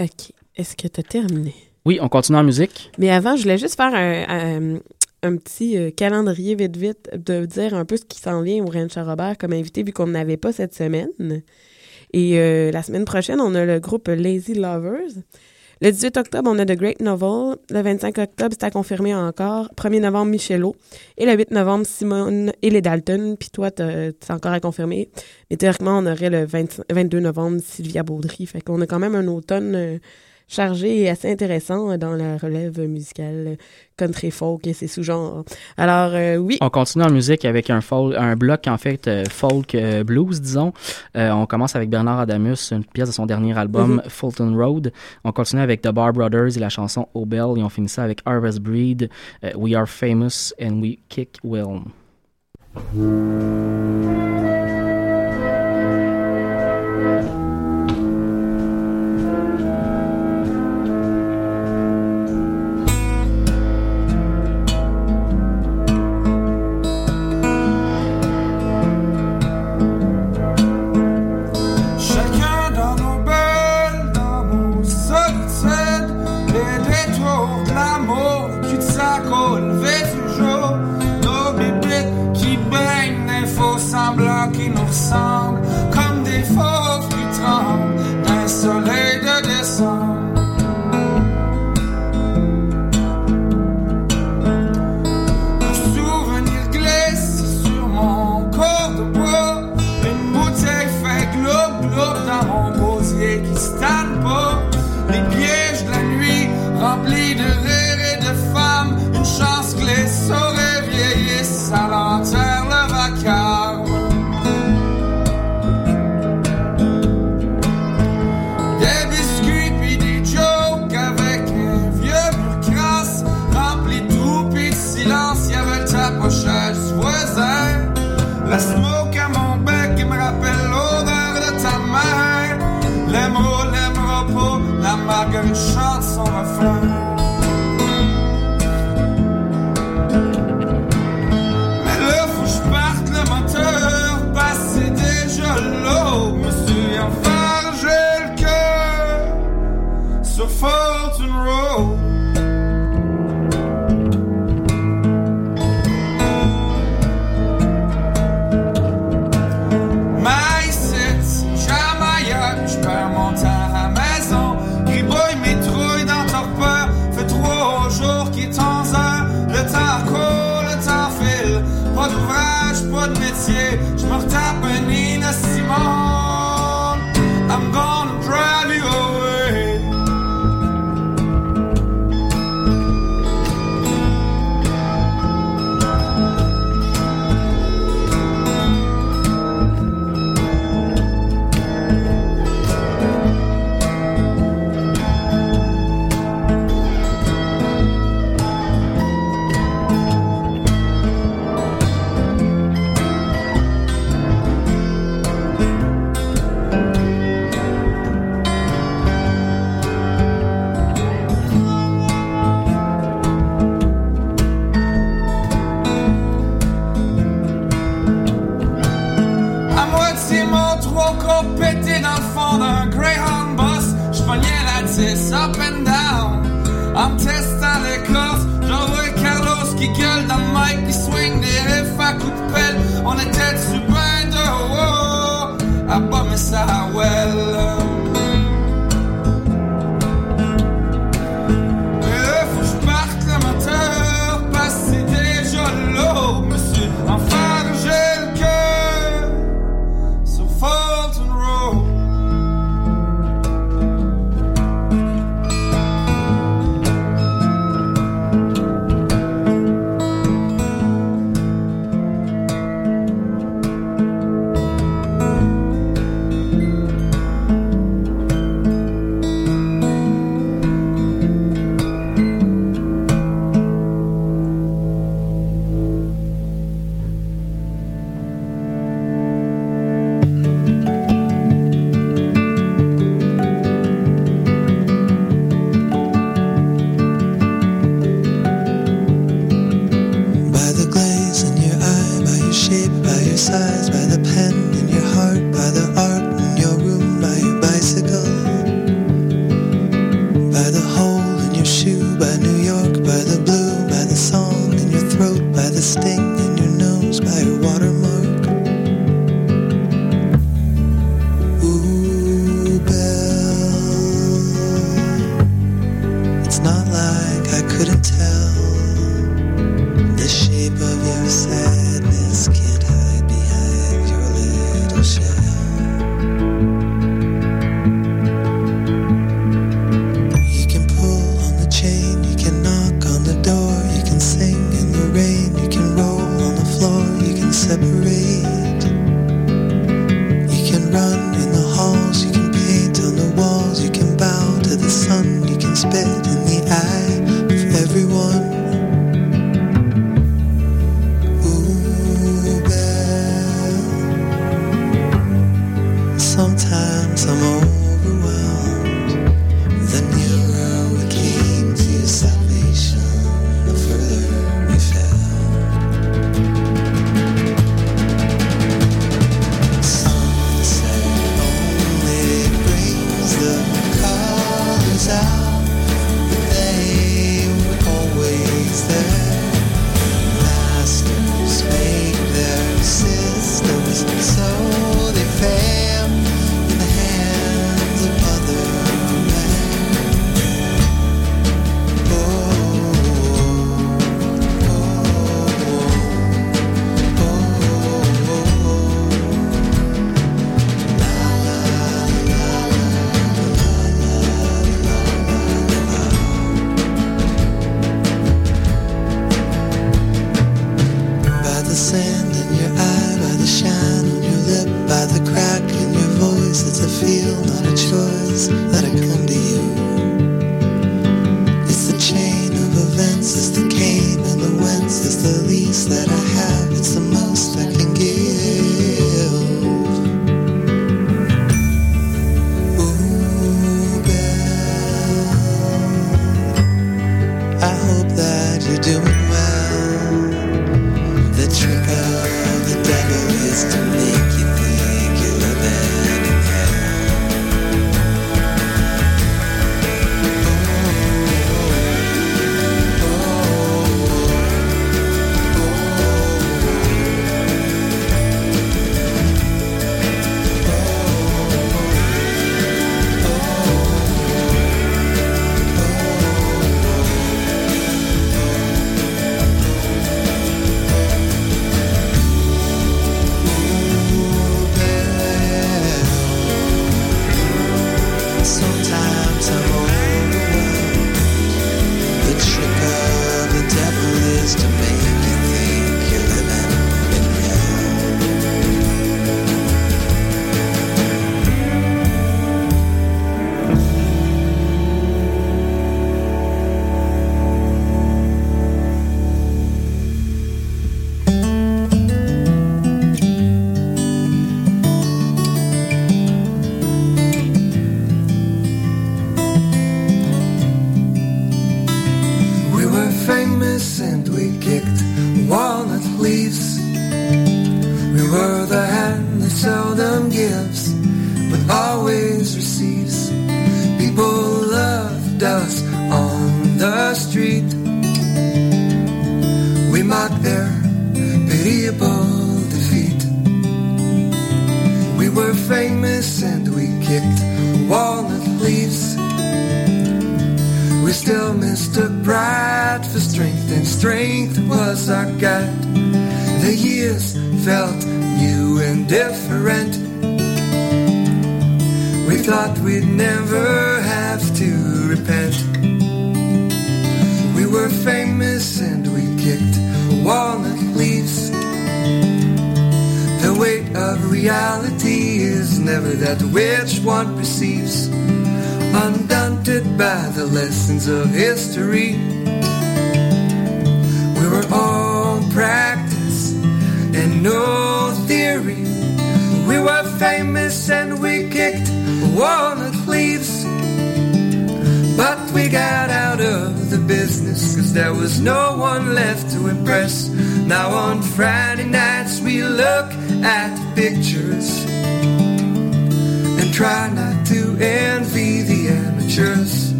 Ok. Est-ce que tu as terminé? Oui, on continue en musique. Mais avant, je voulais juste faire un, un- un petit euh, calendrier vite vite, de dire un peu ce qui s'en vient au Ranch Robert comme invité, vu qu'on n'avait pas cette semaine. Et euh, la semaine prochaine, on a le groupe Lazy Lovers. Le 18 octobre, on a The Great Novel. Le 25 octobre, c'est à confirmer encore. 1er novembre, Michelot. Et le 8 novembre, Simone et les Dalton. Puis toi, c'est encore à confirmer. Mais théoriquement, on aurait le 20 22 novembre, Sylvia Baudry. Fait qu'on a quand même un automne euh, chargé et assez intéressant euh, dans la relève musicale euh, country folk et ses sous-genres. Alors, euh, oui. On continue en musique avec un, fol- un bloc en fait euh, folk euh, blues, disons. On commence avec Bernard Adamus, une pièce de son dernier album, Mhm. Fulton Road. On continue avec The Bar Brothers et la chanson Bell. Et on finit ça avec Harvest Breed, We Are Famous and We Kick Will. Ressemblent, comme des fauves qui tremblent. D'un soleil exercised by the pen.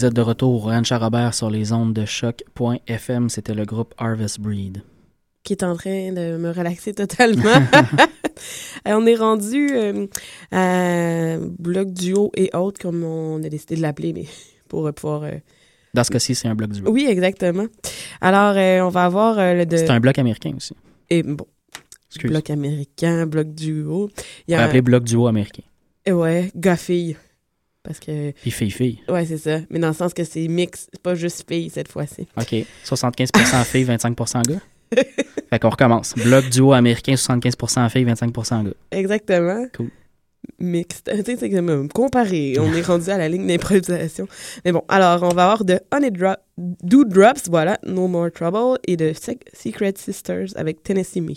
Vous êtes de retour à Robert sur les ondes de choc.fm. C'était le groupe Harvest Breed. qui est en train de me relaxer totalement. Euh, on est rendu euh, à bloc duo et autres, comme on a décidé de l'appeler, mais pour euh, pouvoir... euh, Dans ce cas-ci, c'est un bloc du Oui, exactement. Alors, euh, on va avoir le... De... C'est un bloc américain aussi. Et bon, Excuse. bloc américain, bloc duo. Il On va appeler bloc duo américain. Euh, Ouais, gars-fille. Parce que... Puis fille-fille. Ouais, c'est ça. Mais dans le sens que c'est mix, c'est pas juste fille cette fois-ci. OK. 75% filles, 25% gars. fait qu'on recommence. Bloc duo américain, 75% filles, 25% gars. Exactement. Cool. Mixte. Tu sais, c'est comme comparé. On est rendu à la ligne d'improvisation. Mais bon, alors, on va avoir de Honey Drop, Do Drops, voilà, No More Trouble, et de Sec- Secret Sisters avec Tennessee Me.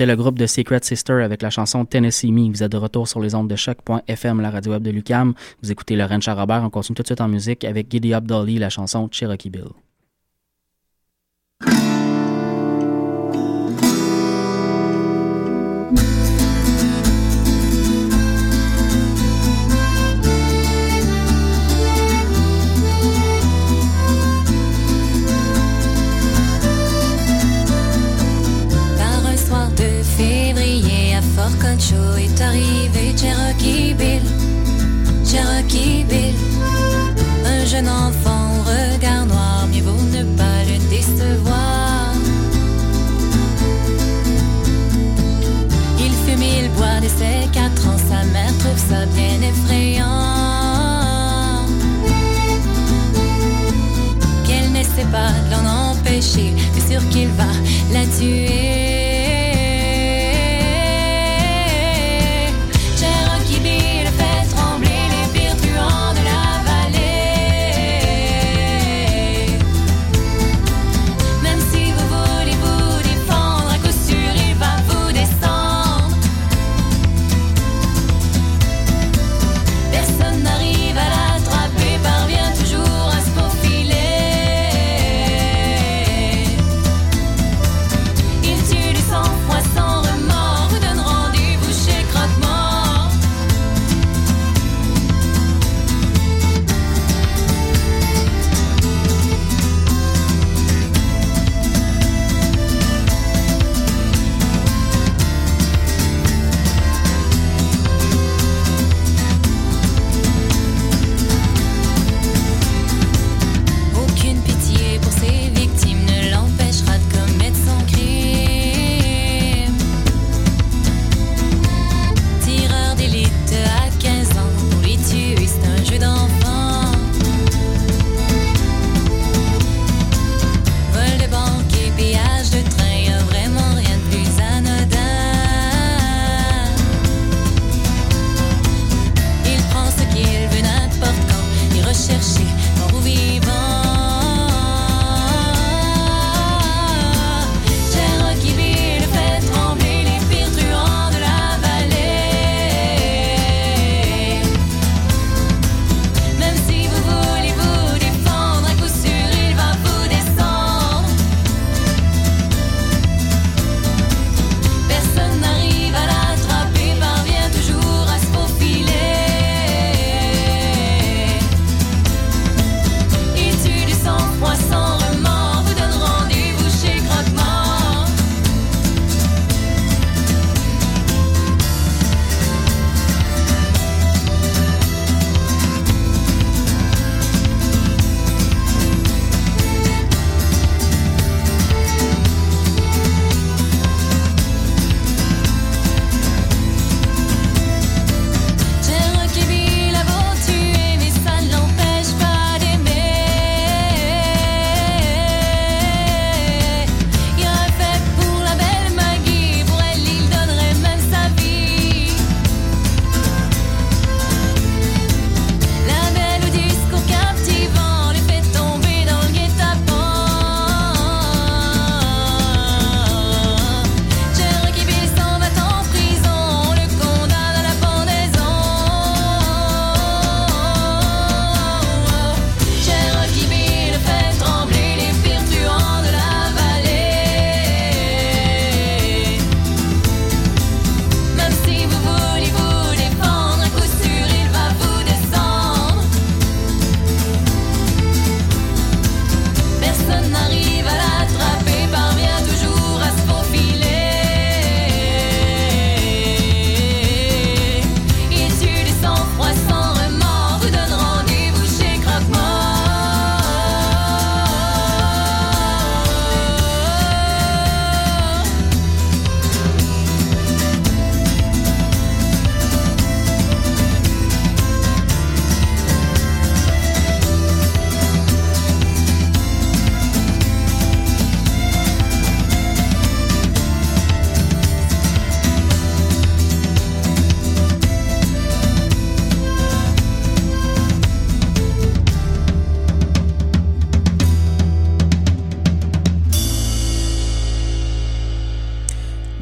C'était le groupe de Secret Sister avec la chanson Tennessee Me. Vous êtes de retour sur les ondes de choc.fm, la radio web de Lucam. Vous écoutez Laurent Charrobert. On continue tout de suite en musique avec Giddy Up Dolly, la chanson Cherokee Bill.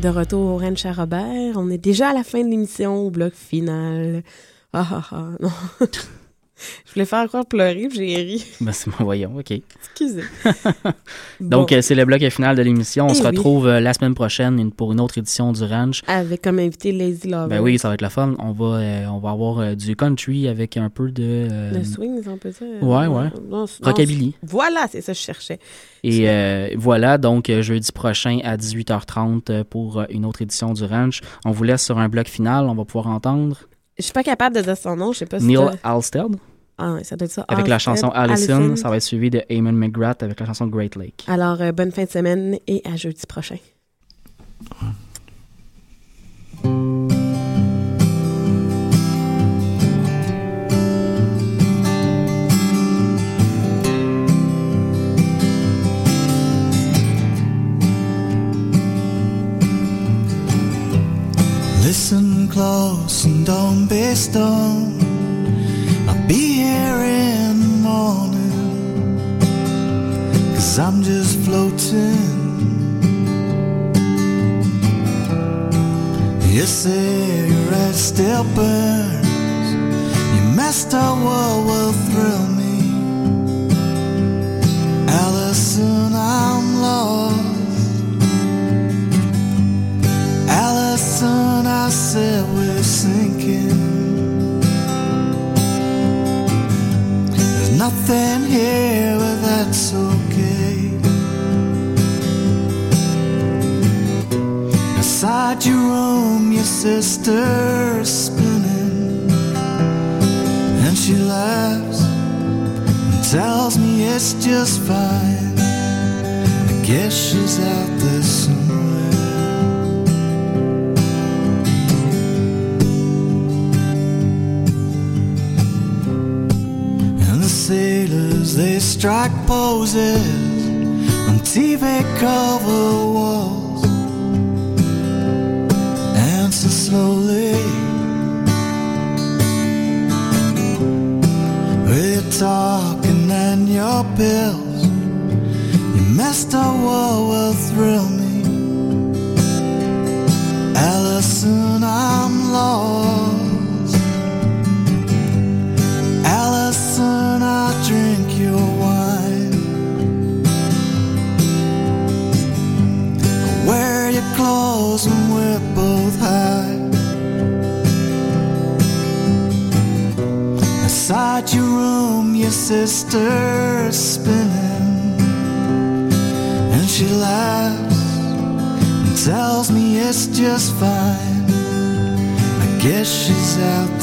De retour au Ranch à Robert. On est déjà à la fin de l'émission, au bloc final. Ah ah ah, non. Je voulais faire encore pleurer, puis j'ai ri. Ben, c'est moi, voyons, OK. Excusez. Donc, Bon. euh, c'est le bloc final de l'émission. On Eh se oui. retrouve euh, la semaine prochaine pour une autre édition du Ranch. Avec comme invité Lazy Lover. Ben oui, ça va être le fun. On va, euh, on va avoir euh, du country avec un peu de... euh, Le swing, on peut dire. Ouais, ouais. Non, non, Rockabilly. Voilà, c'est ça que je cherchais. Et euh, voilà, donc jeudi prochain à 18h30 euh, pour une autre édition du Ranch. On vous laisse sur un bloc final. On va pouvoir entendre Je suis pas capable de dire son nom, je sais pas si Neil Alstead Ah, ça doit être ça. avec la chanson Allison. Allison. Ça va être suivi de Eamon McGrath avec la chanson Great Lake. Alors, euh, bonne fin de semaine et à jeudi prochain. Listen close and don't be stoned. I'll be here in the morning. Cause I'm just floating. Your cigarette still burns. Your master world will thrill me. Allison, I'm sinking. There's nothing here, but that's okay. Inside your room, your sister's spinning, and she laughs and tells me it's just fine. I guess she's out there somewhere. Sailors, they strike poses on TV cover walls. Answer slowly. Your talking and your pills, your master world will thrill me. Allison, I'm lost. Your room, your sister's spinning, and she laughs and tells me it's just fine. I guess she's out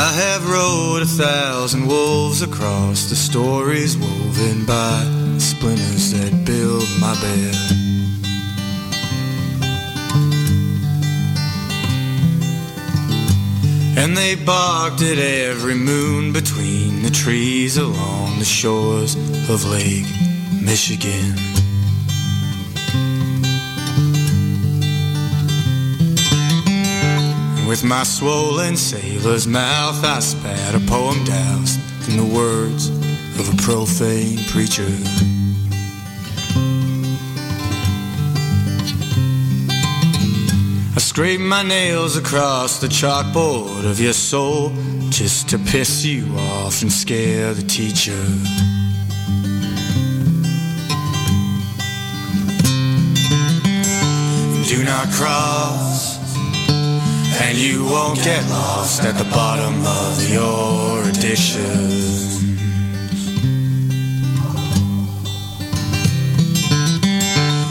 I have rode a thousand wolves across the stories woven by splinters that build my bed. And they barked at every moon between the trees along the shores of Lake Michigan. With my swollen sailor's mouth, I spat a poem doused in the words of a profane preacher. I scrape my nails across the chalkboard of your soul just to piss you off and scare the teacher. Do not cross, and you won't get lost at the bottom of your addiction.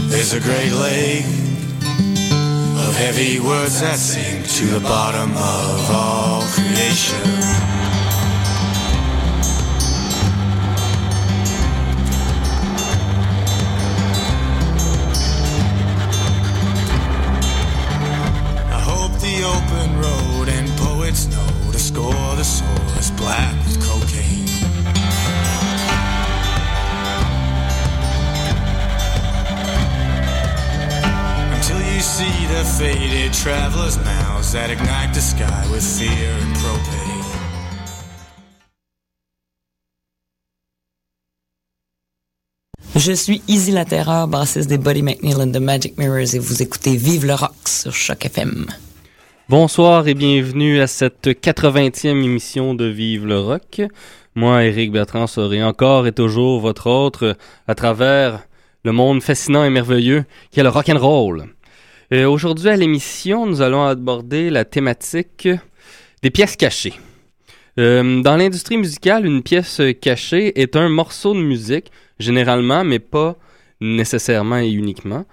There's a great lake of heavy words that sink to the bottom of all creation. See the faded traveler's mouths that ignite the sky with fear and propane. Je suis Izzy la Terreur, bassiste des Buddy McNeil and the Magic Mirrors et vous écoutez Vive le Rock sur Choc FM. Bonsoir et bienvenue à cette 80e émission de Vive le Rock. Moi, Éric Bertrand, serai encore et toujours votre autre à travers le monde fascinant et merveilleux qui est le rock and roll. Euh, Aujourd'hui à l'émission, nous allons aborder la thématique des pièces cachées. Euh, dans l'industrie musicale, une pièce cachée est un morceau de musique, généralement, mais pas nécessairement et uniquement,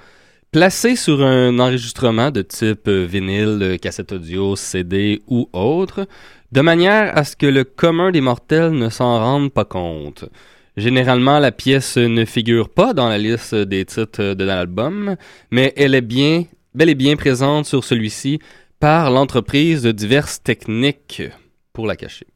placé sur un enregistrement de type euh, vinyle, cassette audio, CD ou autre, de manière à ce que le commun des mortels ne s'en rende pas compte. Généralement, la pièce ne figure pas dans la liste des titres de l'album, mais elle est bien, bel et bien présente sur celui-ci par l'entreprise de diverses techniques pour la cacher.